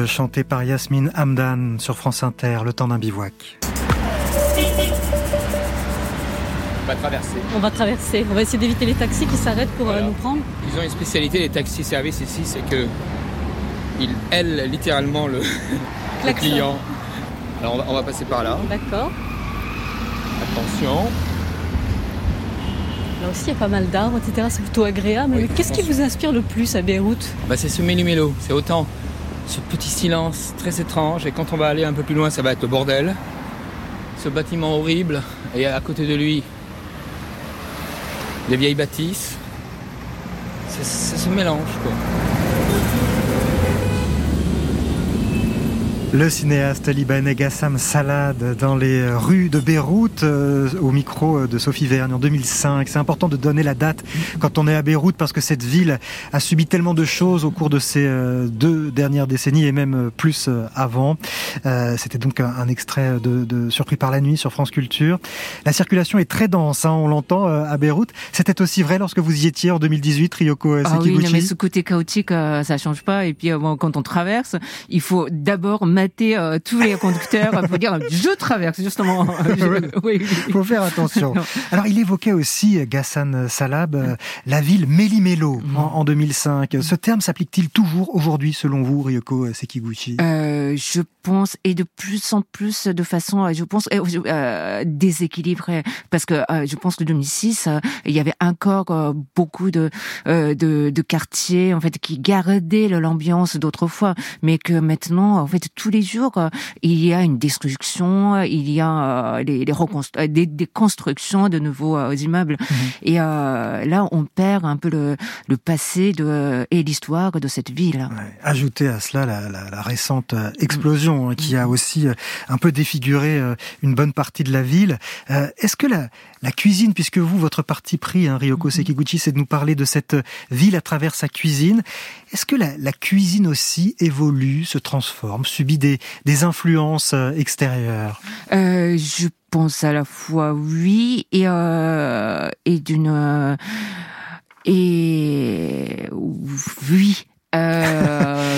chanté par Yasmine Hamdan sur France Inter, le temps d'un bivouac. On va traverser. On va traverser. On va essayer d'éviter les taxis qui s'arrêtent pour euh, nous prendre. Ils ont une spécialité, les taxis services ici, c'est que ils aillent littéralement le, *laughs* client. Alors on va, passer par là. D'accord. Attention. Là aussi, il y a pas mal d'arbres, etc. C'est plutôt agréable. Oui, Qu'est-ce qui vous inspire le plus à Beyrouth? Bah, c'est ce méli-mélo. C'est autant ce petit silence très étrange. Et quand on va aller un peu plus loin, ça va être le bordel. Ce bâtiment horrible. Et à côté de lui, les vieilles bâtisses. C'est ce mélange, quoi. Le cinéaste libanais Gassam Salad dans les rues de Beyrouth euh, au micro de Sophie Vergne en 2005. C'est important de donner la date quand on est à Beyrouth parce que cette ville a subi tellement de choses au cours de ces euh, deux dernières décennies et même plus euh, avant. Euh, C'était donc un, un extrait de, de, Surpris par la nuit sur France Culture. La circulation est très dense, hein, on l'entend euh, à Beyrouth. C'était aussi vrai lorsque vous y étiez en 2018, Ryoko euh, Ah oui, Sekiguchi non, mais ce côté chaotique, euh, ça change pas. Et puis, euh, bon, quand on traverse, il faut d'abord mater euh, tous les conducteurs pour dire je traverse justement. Ouais. *laughs* oui, oui. *laughs* Il faut faire attention. Non. Alors, il évoquait aussi, euh, Ghassan Salab, euh, la ville Méli-Mélo Mm. en, en 2005. Ce terme s'applique-t-il toujours aujourd'hui, selon vous, Ryoko Sekiguchi? Euh, je pense, et de plus en plus de façon, euh, je pense, euh, euh, déséquilibrée, parce que euh, je pense que 2006, euh, il y avait encore euh, beaucoup de, euh, de de quartiers en fait qui gardaient l'ambiance d'autrefois, mais que maintenant, en fait, tous les jours, euh, il y a une destruction, il y a euh, des, des, euh, constructions de nouveaux euh, immeubles, et euh, là, on perd un peu le, le passé de, et l'histoire de cette ville. Ajoutez à cela la, la- la récente euh, explosion hein, qui a aussi euh, un peu défiguré euh, une bonne partie de la ville. Euh, Est-ce que la, la cuisine, puisque vous, votre parti pris, hein, Ryoko Sekiguchi, c'est de nous parler de cette ville à travers sa cuisine, est-ce que la, la cuisine aussi évolue, se transforme, subit des, des influences euh, extérieures? Euh, je pense à la fois oui et euh, et d'une euh, et oui.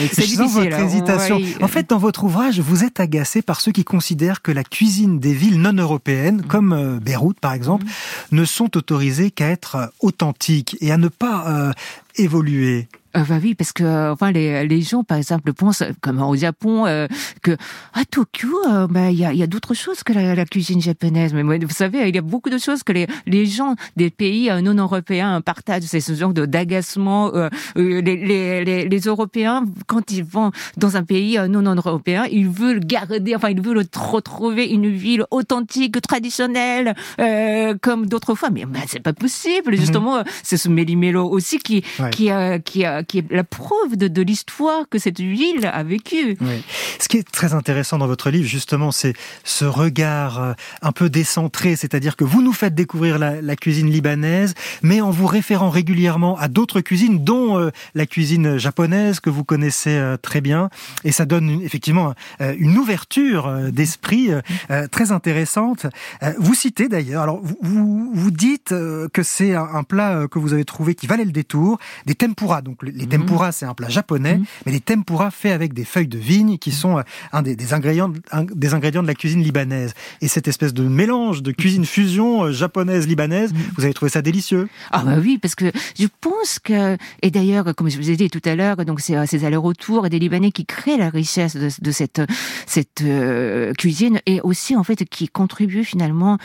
*laughs* C'est Je sens difficile, votre hésitation. Ouais. En fait, dans votre ouvrage, vous êtes agacé par ceux qui considèrent que la cuisine des villes non européennes, comme euh, Beyrouth par exemple, ne sont autorisées qu'à être authentiques et à ne pas euh, évoluer. Euh, bah oui, parce que euh, enfin les, les gens par exemple pensent comme au Japon euh, que à Tokyo euh, bah il y a, y a d'autres choses que la, la cuisine japonaise. Mais vous savez, il y a beaucoup de choses que les, les gens des pays euh, non européens partagent. C'est ce genre de d'agacement. Euh, euh, les, les, les, les Européens quand ils vont dans un pays euh, non européen, ils veulent garder, enfin ils veulent retrouver une ville authentique, traditionnelle, euh, comme d'autres fois. Mais bah, c'est pas possible. Justement, euh, c'est ce méli-mélo aussi qui Ouais. qui euh, qui, qui est la preuve de, l'histoire que cette ville a vécue. Ce qui est très intéressant dans votre livre, justement, c'est ce regard euh, un peu décentré, c'est-à-dire que vous nous faites découvrir la, cuisine libanaise, mais en vous référant régulièrement à d'autres cuisines, dont euh, la cuisine japonaise que vous connaissez euh, très bien, et ça donne effectivement une ouverture d'esprit très intéressante. Vous citez d'ailleurs, alors vous, dites que c'est un, plat que vous avez trouvé qui valait le détour, des tempura. Donc les tempura, c'est un plat japonais, mais les tempura faits avec des feuilles de vigne qui sont euh, un des, des ingrédients, un des ingrédients de la cuisine libanaise. Et cette espèce de mélange de cuisine fusion euh, japonaise-libanaise, vous avez trouvé ça délicieux. Ah bah oui, parce que je pense que et d'ailleurs, comme je vous ai dit tout à l'heure, donc c'est euh, ces allers-retours des Libanais qui créent la richesse de, de cette cette euh, cuisine et aussi en fait qui contribuent finalement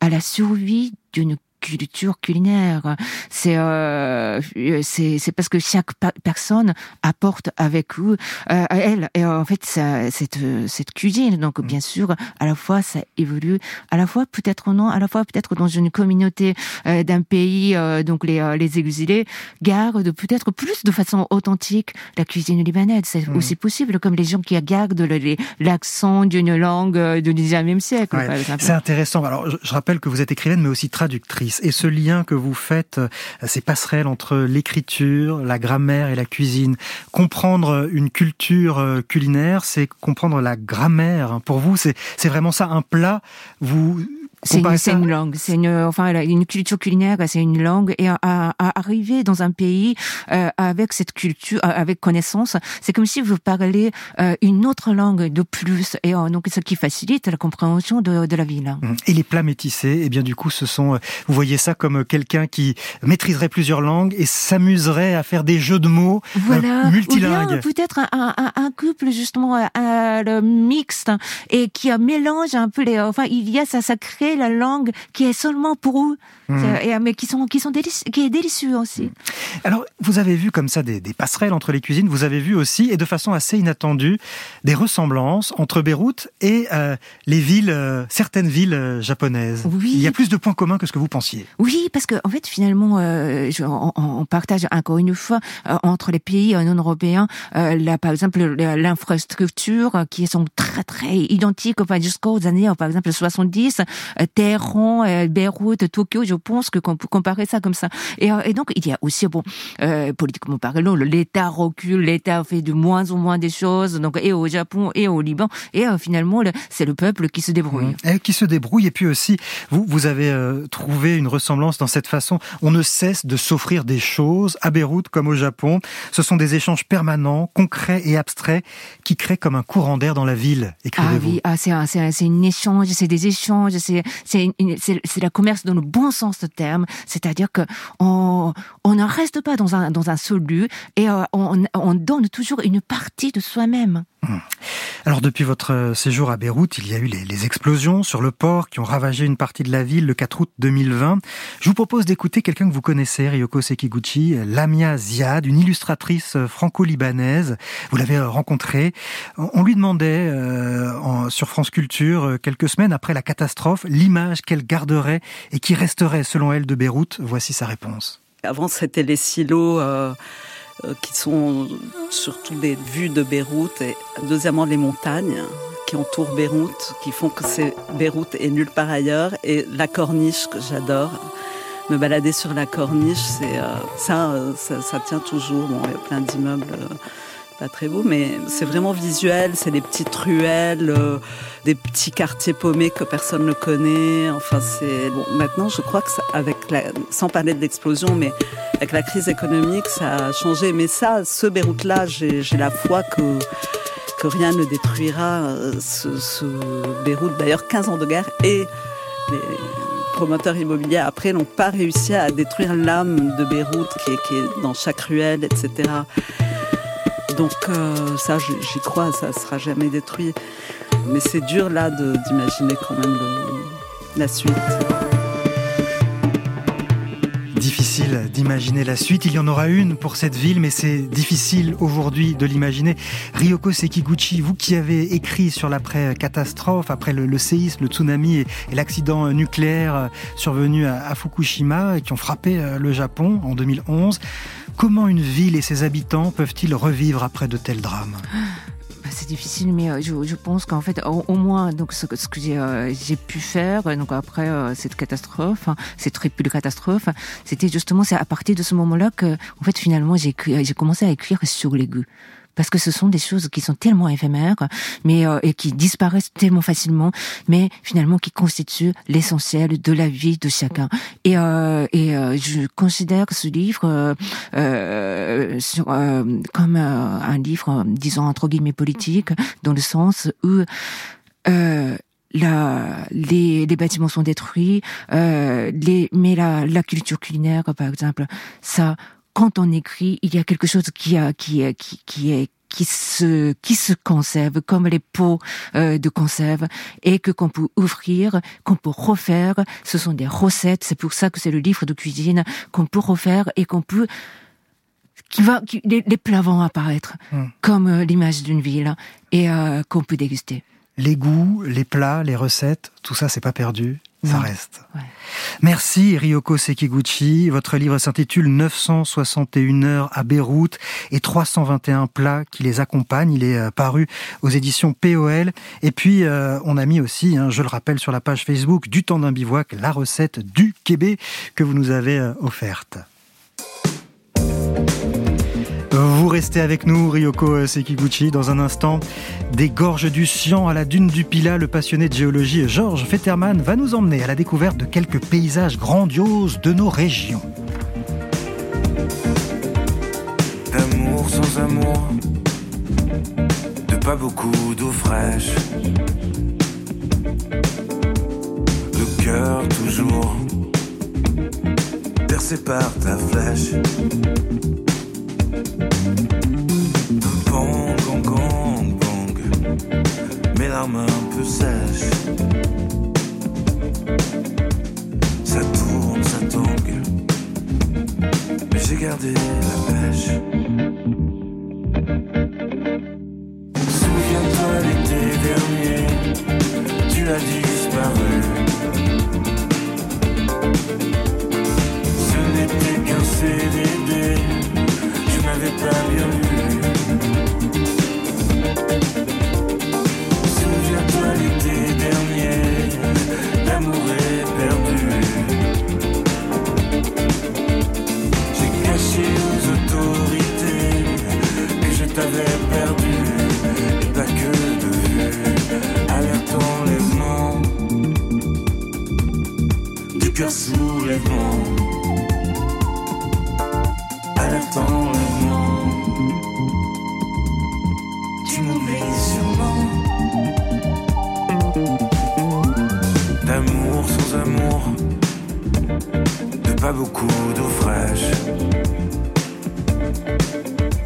à la survie d'une culture culinaire. C'est euh, c'est c'est parce que chaque personne apporte avec eux euh, à elle et euh, en fait ça, cette cette cuisine. Donc bien sûr, à la fois ça évolue, à la fois peut-être non, à la fois peut-être dans une communauté euh, d'un pays euh, donc les euh, les exilés gardent peut-être plus de façon authentique la cuisine libanaise. C'est Mhm. aussi possible comme les gens qui gardent l'accent d'une langue euh, du 19e siècle Ouais, c'est intéressant. Alors, je, je rappelle que vous êtes écrivaine, mais aussi traductrice. Et ce lien que vous faites, euh, ces passerelles entre l'écriture, la grammaire et la cuisine, comprendre une culture euh, culinaire, c'est comprendre la grammaire. Pour vous, c'est c'est vraiment ça, un plat. Vous C'est une, ça- une langue, c'est une, enfin, une culture culinaire, c'est une langue, et à, à- à arriver dans un pays euh, avec cette culture, euh, avec connaissance, c'est comme si vous parlez euh, une autre langue de plus, et euh, donc ce qui facilite la compréhension de, de la ville. Mhm. Et les plats métissés, eh bien du coup, ce sont, euh, vous voyez ça comme quelqu'un qui maîtriserait plusieurs langues et s'amuserait à faire des jeux de mots euh, Voilà. Multilingues. peut-être un, un, un- couple justement euh, mixte et qui mélange un peu les. Enfin, il y a ça, ça crée parler la langue qui est seulement pour eux, Mhm. et, mais qui sont qui sont qui est délicieux aussi. Alors, vous avez vu comme ça des, des passerelles entre les cuisines, vous avez vu aussi, et de façon assez inattendue, des ressemblances entre Beyrouth et euh, les villes, euh, certaines villes euh, japonaises. Oui. Il y a plus de points communs que ce que vous pensiez. Oui, parce que en fait, finalement, euh, je- on, on partage encore une fois entre les pays non européens, là, par exemple, le- l'infrastructure qui sont très très identiques, enfin, jusqu'aux années, par exemple, 70, euh, Téhéran, euh, Beyrouth, Tokyo. Je pense que qu'on peut comparer ça comme ça. Et, euh, et donc, il y a aussi, bon, euh, politiquement parlant, l'État recule, l'État fait de moins en moins des choses, donc et au Japon et au Liban, et euh, finalement, le- c'est le peuple qui se débrouille. Et qui se débrouille. Et puis aussi, vous, vous avez euh, trouvé une ressemblance dans cette façon. On ne cesse de s'offrir des choses à Beyrouth comme au Japon. Ce sont des échanges permanents, concrets et abstraits qui créent comme un courant d'air dans la ville, Ah écrivez-vous. oui, ah, c'est un, c'est un, une échange, c'est des échanges, c'est c'est la commerce dans le bon sens du terme, c'est-à-dire que on ne reste pas dans un dans un seul lieu et euh, on donne toujours une partie de soi-même. Alors depuis votre euh, séjour à Beyrouth, il y a eu les, explosions sur le port qui ont ravagé une partie de la ville le 4 août 2020. Je vous propose d'écouter quelqu'un que vous connaissez, Ryoko Sekiguchi, Lamia Ziad, une illustratrice euh, franco-libanaise. Vous l'avez euh, rencontrée. On lui demandait euh, en- sur France Culture, quelques semaines après la catastrophe, l'image qu'elle garderait et qui resterait selon elle de Beyrouth. Voici sa réponse. Avant, c'était les silos euh, qui sont surtout des vues de Beyrouth et deuxièmement les montagnes qui entourent Beyrouth, qui font que c'est Beyrouth et nulle part ailleurs et la corniche que j'adore. Me balader sur la corniche, c'est euh, ça, euh, ça, ça tient toujours. Bon, il y a plein d'immeubles. euh, pas très beaux, mais c'est vraiment visuel. C'est des petites ruelles, euh, des petits quartiers paumés que personne ne connaît. Enfin, c'est bon. Maintenant, je crois que ça, avec la, sans parler de l'explosion, mais avec la crise économique, ça a changé. Mais ça, ce Beyrouth-là, j'ai la foi que rien ne détruira euh, ce, ce Beyrouth. D'ailleurs, 15 ans de guerre et les promoteurs immobiliers après n'ont pas réussi à détruire l'âme de Beyrouth qui est dans chaque ruelle, etc. Donc euh, ça, j'y crois, ça sera jamais détruit. Mais c'est dur là d'imaginer quand même la suite. Difficile d'imaginer la suite. Il y en aura une pour cette ville, mais c'est difficile aujourd'hui de l'imaginer. Ryoko Sekiguchi, vous qui avez écrit sur l'après-catastrophe, après le, séisme, le tsunami et, l'accident nucléaire survenu à, à Fukushima, et qui ont frappé euh, le Japon en 2011, comment une ville et ses habitants peuvent-ils revivre après de tels drames Bah, C'est difficile, mais euh, je, pense qu'en fait, au, moins, donc ce, que- euh, j'ai pu faire, donc après euh, cette catastrophe, hein, cette triple catastrophe, c'était justement c'est à partir de ce moment-là que, en fait, finalement, j'ai commencé à écrire sur gueux. Parce que ce sont des choses qui sont tellement éphémères, mais euh, et qui disparaissent tellement facilement, mais finalement qui constituent l'essentiel de la vie de chacun. Et, euh, et euh, je considère ce livre euh, euh, sur, euh, comme un livre, disons entre guillemets politique, dans le sens où la, les, les bâtiments sont détruits, euh, les, mais la, la culture culinaire, par exemple, ça, quand on écrit, il y a quelque chose qui a, qui, qui, qui est qui se qui se conserve comme les pots euh, de conserve et que qu'on peut ouvrir, qu'on peut refaire. Ce sont des recettes. C'est pour ça que c'est le livre de cuisine qu'on peut refaire et qu'on peut qui va qui, les, les plats vont apparaître Hmm. comme euh, l'image d'une ville et euh, qu'on peut déguster. Les goûts, les plats, les recettes, tout ça, c'est pas perdu, ça Non. reste. Merci Ryoko Sekiguchi. Votre livre s'intitule 961 heures à Beyrouth et 321 plats qui les accompagnent. Il est euh, paru aux éditions POL. Et puis, euh, on a mis aussi, hein, je le rappelle, sur la page Facebook du temps d'un bivouac, la recette du Québec que vous nous avez euh, offerte. Vous restez avec nous, Ryoko Sekiguchi. Dans un instant, des gorges du Sian à la dune du Pila, le passionné de géologie Georges Fetterman va nous emmener à la découverte de quelques paysages grandioses de nos régions. D'amour sans amour, de pas beaucoup d'eau fraîche. Le cœur toujours percé par ta flèche. Bang, bang, bang, bang. Mes larmes un peu sèches. Ça tourne, ça tangue. Mais j'ai gardé la pêche. Souviens-toi l'été dernier, tu as disparu. Ce n'était qu'un CDD je n'avais pas bien vu. Souviens-toi l'été dernier, l'amour est perdu. J'ai caché aux autorités que je t'avais perdu, et pas que de vue. Enlèvement, du cœur soulèvement. Enlèvement, De pas beaucoup d'eau fraîche.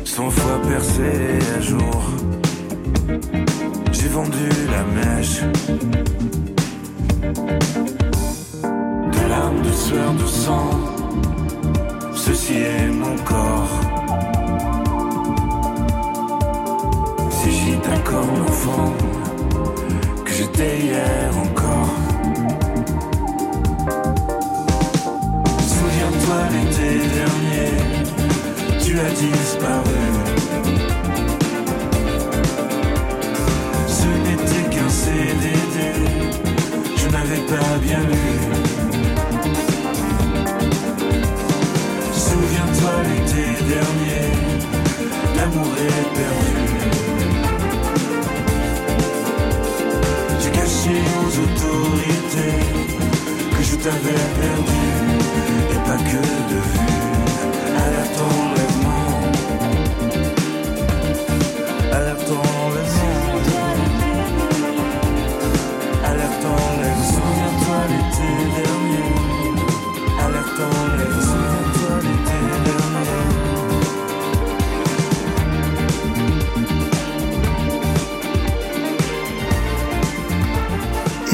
Cent fois percé à jour, j'ai vendu la mèche. De larmes, de sueur, de sang, ceci est mon corps. Si j'y d'accord l'enfant que j'étais hier encore. Disparu. Ce n'était qu'un CDD, je n'avais pas bien lu. Souviens-toi l'été dernier, l'amour est perdu. J'ai caché aux autorités que je t'avais perdu et pas que de vue. Alerte enlèvement,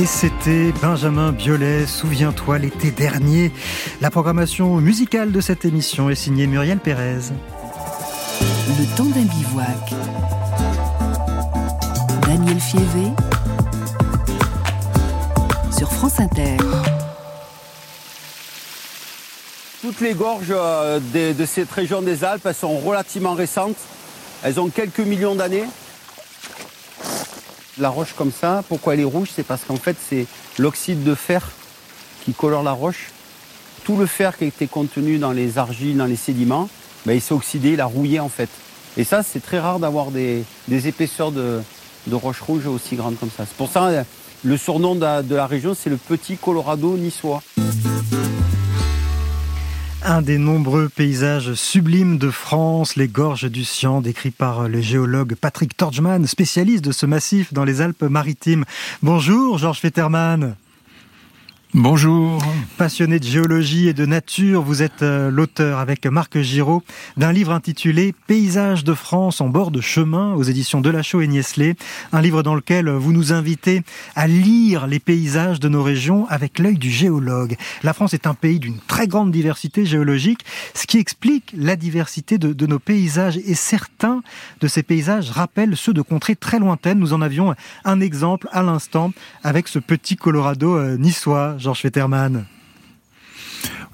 Et c'était Benjamin Biolay, souviens-toi l'été dernier. La programmation musicale de cette émission est signée Muriel Pérez. Le temps d'un bivouac. Daniel Fievé sur France Inter. Toutes les gorges euh, de cette région des Alpes, elles sont relativement récentes. Elles ont quelques millions d'années. La roche comme ça, pourquoi elle est rouge? C'est parce qu'en fait, c'est l'oxyde de fer qui colore la roche. Tout le fer qui était contenu dans les argiles, dans les sédiments, ben, il s'est oxydé, il a rouillé en fait. Et ça, c'est très rare d'avoir des, épaisseurs de, de roches rouges aussi grandes comme ça. C'est pour ça, euh, le surnom de la, de la région, c'est le petit Colorado niçois. Un des nombreux paysages sublimes de France, les gorges du Sian, décrits par le géologue Patrick Torgman, spécialiste de ce massif dans les Alpes-Maritimes. Bonjour Georges Fetterman. Bonjour. Passionné de géologie et de nature, vous êtes euh, l'auteur avec Marc Giraud d'un livre intitulé Paysages de France en bord de chemin aux éditions Delachaux et Niestlé. Un livre dans lequel vous nous invitez à lire les paysages de nos régions avec l'œil du géologue. La France est un pays d'une très grande diversité géologique, ce qui explique la diversité de, de nos paysages. Et certains de ces paysages rappellent ceux de contrées très lointaines. Nous en avions un exemple à l'instant avec ce petit Colorado euh, niçois, Georges Fetterman.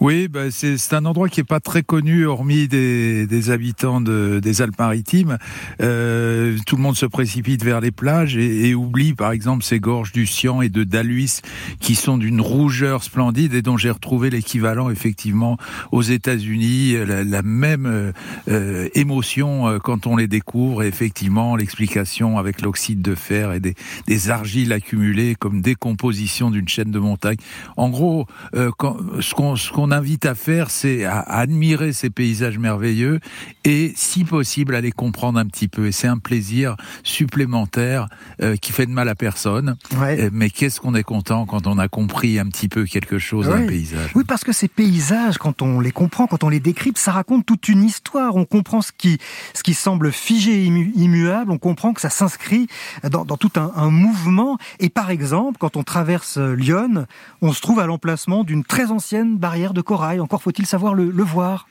Oui, bah, c'est un endroit qui est pas très connu, hormis des, des habitants de, des Alpes-Maritimes. Euh, tout le monde se précipite vers les plages et, et oublie, par exemple, ces gorges du Sian et de Daluis, qui sont d'une rougeur splendide et dont j'ai retrouvé l'équivalent effectivement aux États-Unis, la, la même euh, euh, émotion euh, quand on les découvre. Et effectivement, l'explication avec l'oxyde de fer et des, des argiles accumulées comme décomposition d'une chaîne de montagne. En gros, euh, quand, ce qu'on ce qu'on invite à faire, c'est à, admirer ces paysages merveilleux et, si possible, à les comprendre un petit peu. Et c'est un plaisir supplémentaire euh, qui fait de mal à personne. Mais qu'est-ce qu'on est content quand on a compris un petit peu quelque chose d'un Oui. paysage. Oui, parce que ces paysages, quand on les comprend, quand on les décrypte, ça raconte toute une histoire. On comprend ce qui, ce qui semble figé et immu- immuable. On comprend que ça s'inscrit dans, dans tout un, un mouvement. Et par exemple, quand on traverse euh, Lyon, on se trouve à l'emplacement d'une très ancienne barrière de corail. Encore faut-il savoir le, le voir.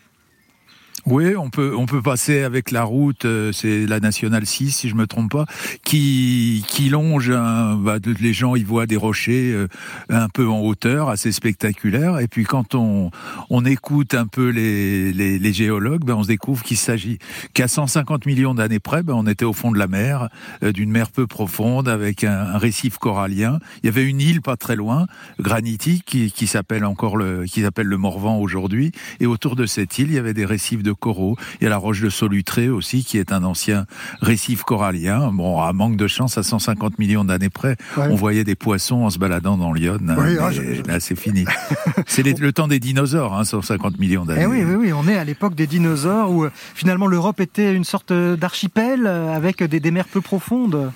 Oui, on peut on peut passer avec la route, euh, c'est la nationale 6 si je me trompe pas, qui qui longe un, bah, les gens y voient des rochers euh, un peu en hauteur, assez spectaculaires et puis quand on on écoute un peu les les, les géologues, ben on se découvre qu'il s'agit qu'à 150 millions d'années près, ben on était au fond de la mer, euh, d'une mer peu profonde avec un, un récif corallien. Il y avait une île pas très loin, granitique qui, qui s'appelle encore le qui s'appelle le Morvan aujourd'hui et autour de cette île, il y avait des récifs de coraux. Il y a la roche de Solutré aussi, qui est un ancien récif corallien. Bon, à manque de chance, à 150 millions d'années près, Ouais. on voyait des poissons en se baladant dans l'Yonne. Oui, Mais ah, je- Là, c'est fini. *laughs* c'est le temps des dinosaures, hein, 150 millions d'années. Eh oui, oui, oui, on est à l'époque des dinosaures où euh, finalement l'Europe était une sorte euh, d'archipel euh, avec des, des mers peu profondes.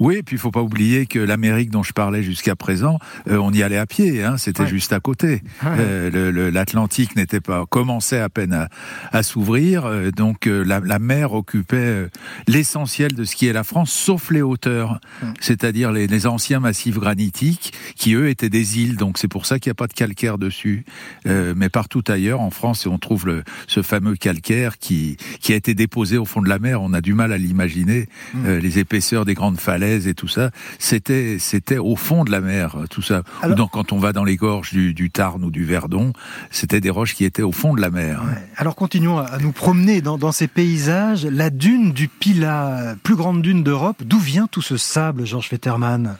Oui, et puis il faut pas oublier que l'Amérique dont je parlais jusqu'à présent, euh, on y allait à pied, hein, c'était Ouais. juste à côté. Ouais. Euh, L'Atlantique n'était pas commençait à peine à, à s'ouvrir, euh, donc la, la mer occupait l'essentiel de ce qui est la France, sauf les hauteurs, c'est-à-dire les, les anciens massifs granitiques qui eux étaient des îles, donc c'est pour ça qu'il n'y a pas de calcaire dessus. Mais partout ailleurs en France, on trouve le, ce fameux calcaire qui qui a été déposé au fond de la mer. On a du mal à l'imaginer. Mm. Les épaisseurs des grandes falaises et tout ça, c'était c'était au fond de la mer, tout ça. Alors- donc quand on va dans les gorges du, du Tarn ou du Verdon, c'était des roches qui étaient au fond de la mer. Alors continuons à nous promener dans, dans ces paysages. La dune du Pila, plus grande dune d'Europe, d'où vient tout ce sable, Georges Fetterman?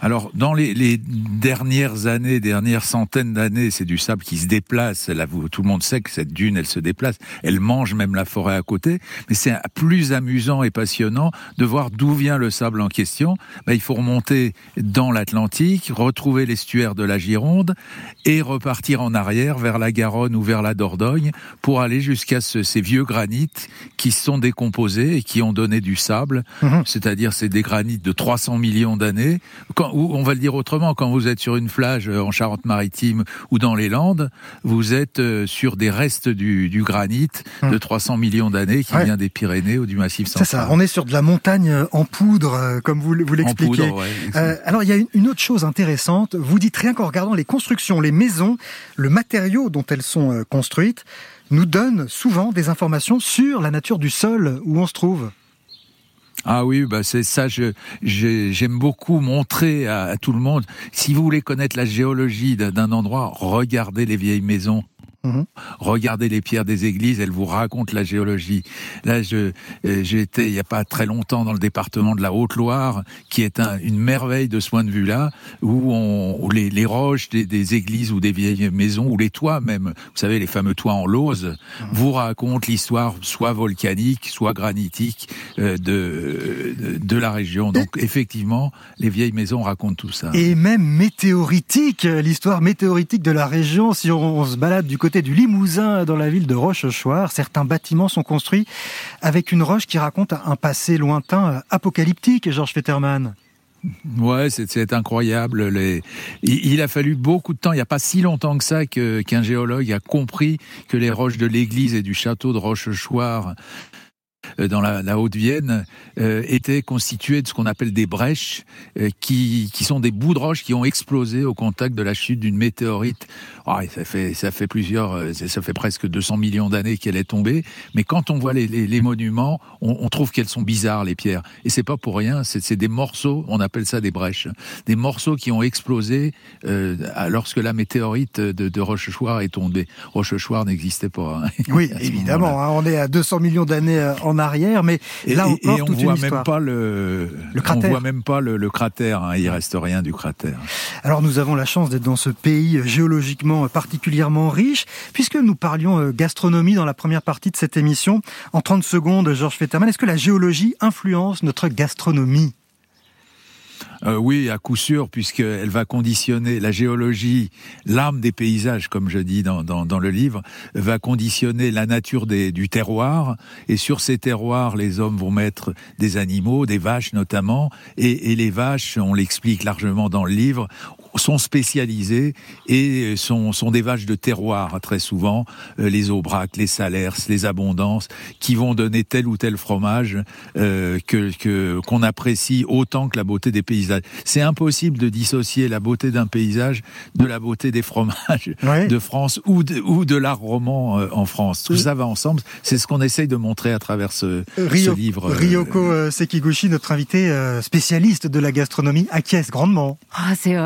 Alors, dans les, les dernières années, dernières centaines d'années, c'est du sable qui se déplace. Là, vous, tout le monde sait que cette dune, elle se déplace. Elle mange même la forêt à côté. Mais c'est plus amusant et passionnant de voir d'où vient le sable en question. Ben, il faut remonter dans l'Atlantique, retrouver l'estuaire de la Gironde et repartir en arrière vers la Garonne ou vers la Dordogne pour aller jusqu'à ce- ces vieux granites qui sont décomposés et qui ont donné du sable. C'est-à-dire, c'est des granites de 300 millions d'années. Quand, ou on va le dire autrement, quand vous êtes sur une plage euh, en Charente-Maritime ou dans les Landes, vous êtes euh, sur des restes du, du granit de 300 millions d'années qui Ouais. vient des Pyrénées ou du Massif C'est central. ça, on est sur de la montagne euh, en poudre, comme vous, vous l'expliquez. ouais, Euh, alors il y a une, une autre chose intéressante, vous dites rien qu'en regardant les constructions, les maisons, le matériau dont elles sont construites, nous donne souvent des informations sur la nature du sol où on se trouve. Ah oui, bah c'est ça. Je j'ai- j'aime beaucoup montrer à, tout le monde. Si vous voulez connaître la géologie d'un endroit, regardez les vieilles maisons. Regardez les pierres des églises, elles vous racontent la géologie. Là, je euh, j'ai été il y a pas très longtemps dans le département de la Haute-Loire, qui est un- une merveille de ce point de vue-là, où, on, où les, les roches des, des églises ou des vieilles maisons, ou les toits même, vous savez, les fameux toits en lauze, vous racontent l'histoire soit volcanique, soit granitique euh, de, de de la région. Donc effectivement, les vieilles maisons racontent tout ça. Et même météoritique, euh, l'histoire météoritique de la région, si on, on se balade du côté du Limousin dans la ville de Rochechouart, certains bâtiments sont construits avec une roche qui raconte un passé lointain apocalyptique, Georges Fetterman. Ouais, c'est incroyable. Les... Il, a fallu beaucoup de temps. Il n'y a pas si longtemps que ça qu'un géologue a compris que les roches de l'église et du château de Rochechouart dans la, la Haute-Vienne euh, étaient constituées de ce qu'on appelle des brèches, euh, qui, qui sont des bouts de roche qui ont explosé au contact de la chute d'une météorite. Ah, et ça fait ça fait plusieurs, euh, ça fait presque 200 millions d'années qu'elle est tombée. Mais quand on voit les, les, les monuments, on, on trouve qu'elles sont bizarres les pierres. Et c'est pas pour rien. C'est c'est des morceaux. On appelle ça des brèches. Des morceaux qui ont explosé euh, lorsque la météorite de, de Rochechouart est tombée. Rochechouart n'existait pas. hein. Oui, *laughs* évidemment, hein, on est à 200 millions d'années euh, en arrière, mais Et, là et- encore, et on toute voit une même pas le, Le cratère. On voit même pas le, le cratère. hein, il reste rien du cratère. Alors nous avons la chance d'être dans ce pays géologiquement particulièrement riche, puisque nous parlions euh, gastronomie dans la première partie de cette émission. En 30 secondes, Georges Fetterman, est-ce que la géologie influence notre gastronomie? Euh, oui, à coup sûr, puisqu'elle va conditionner la géologie, l'âme des paysages, comme je dis dans, le livre, va conditionner la nature du terroir. Et sur ces terroirs, les hommes vont mettre des animaux, des vaches notamment. Et les vaches, on l'explique largement dans le livre, sont spécialisés et sont, sont des vaches de terroir très souvent, euh, les aubracs, les salers, les abondances, qui vont donner tel ou tel fromage euh, que que qu'on apprécie autant que la beauté des paysages. C'est impossible de dissocier la beauté d'un paysage de la beauté des fromages *laughs* de France ou de, ou de l'art roman euh, en France. Tout ça va ensemble. C'est ce qu'on essaye de montrer à travers ce, ce livre. Ryoko Sekiguchi, notre invité spécialiste de la gastronomie, acquiesce grandement. Ah, c'est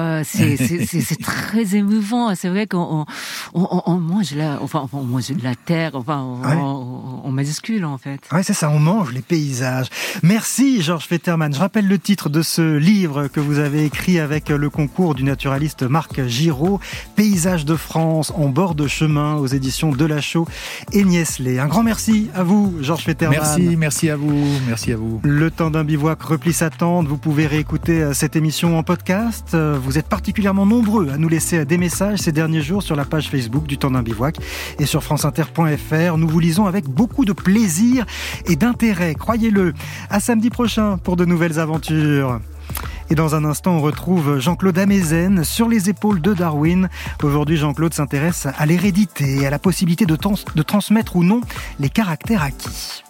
*laughs* c'est très émouvant. C'est vrai qu'on on, on, mange la, enfin, on mange de la terre, enfin, on, on majuscule en fait. Ouais, c'est ça, on mange les paysages. Merci Georges Fetterman. Je rappelle le titre de ce livre que vous avez écrit avec le concours du naturaliste Marc Giraud, Paysages de France en bord de chemin aux éditions Delachaux et Niesley. Un grand merci à vous, Georges Fetterman. Merci, merci à vous, merci à vous. Le temps d'un bivouac replie sa tente. Vous pouvez réécouter euh, cette émission en podcast. Euh, vous êtes particulièrement nombreux à nous laisser des messages ces derniers jours sur la page Facebook du temps d'un bivouac et sur franceinter.fr. Nous vous lisons avec beaucoup de plaisir et d'intérêt, croyez-le. À samedi prochain pour de nouvelles aventures. Et dans un instant, on retrouve Jean-Claude Amezen sur les épaules de Darwin. Aujourd'hui, Jean-Claude s'intéresse à l'hérédité et à la possibilité de, de transmettre ou non les caractères acquis.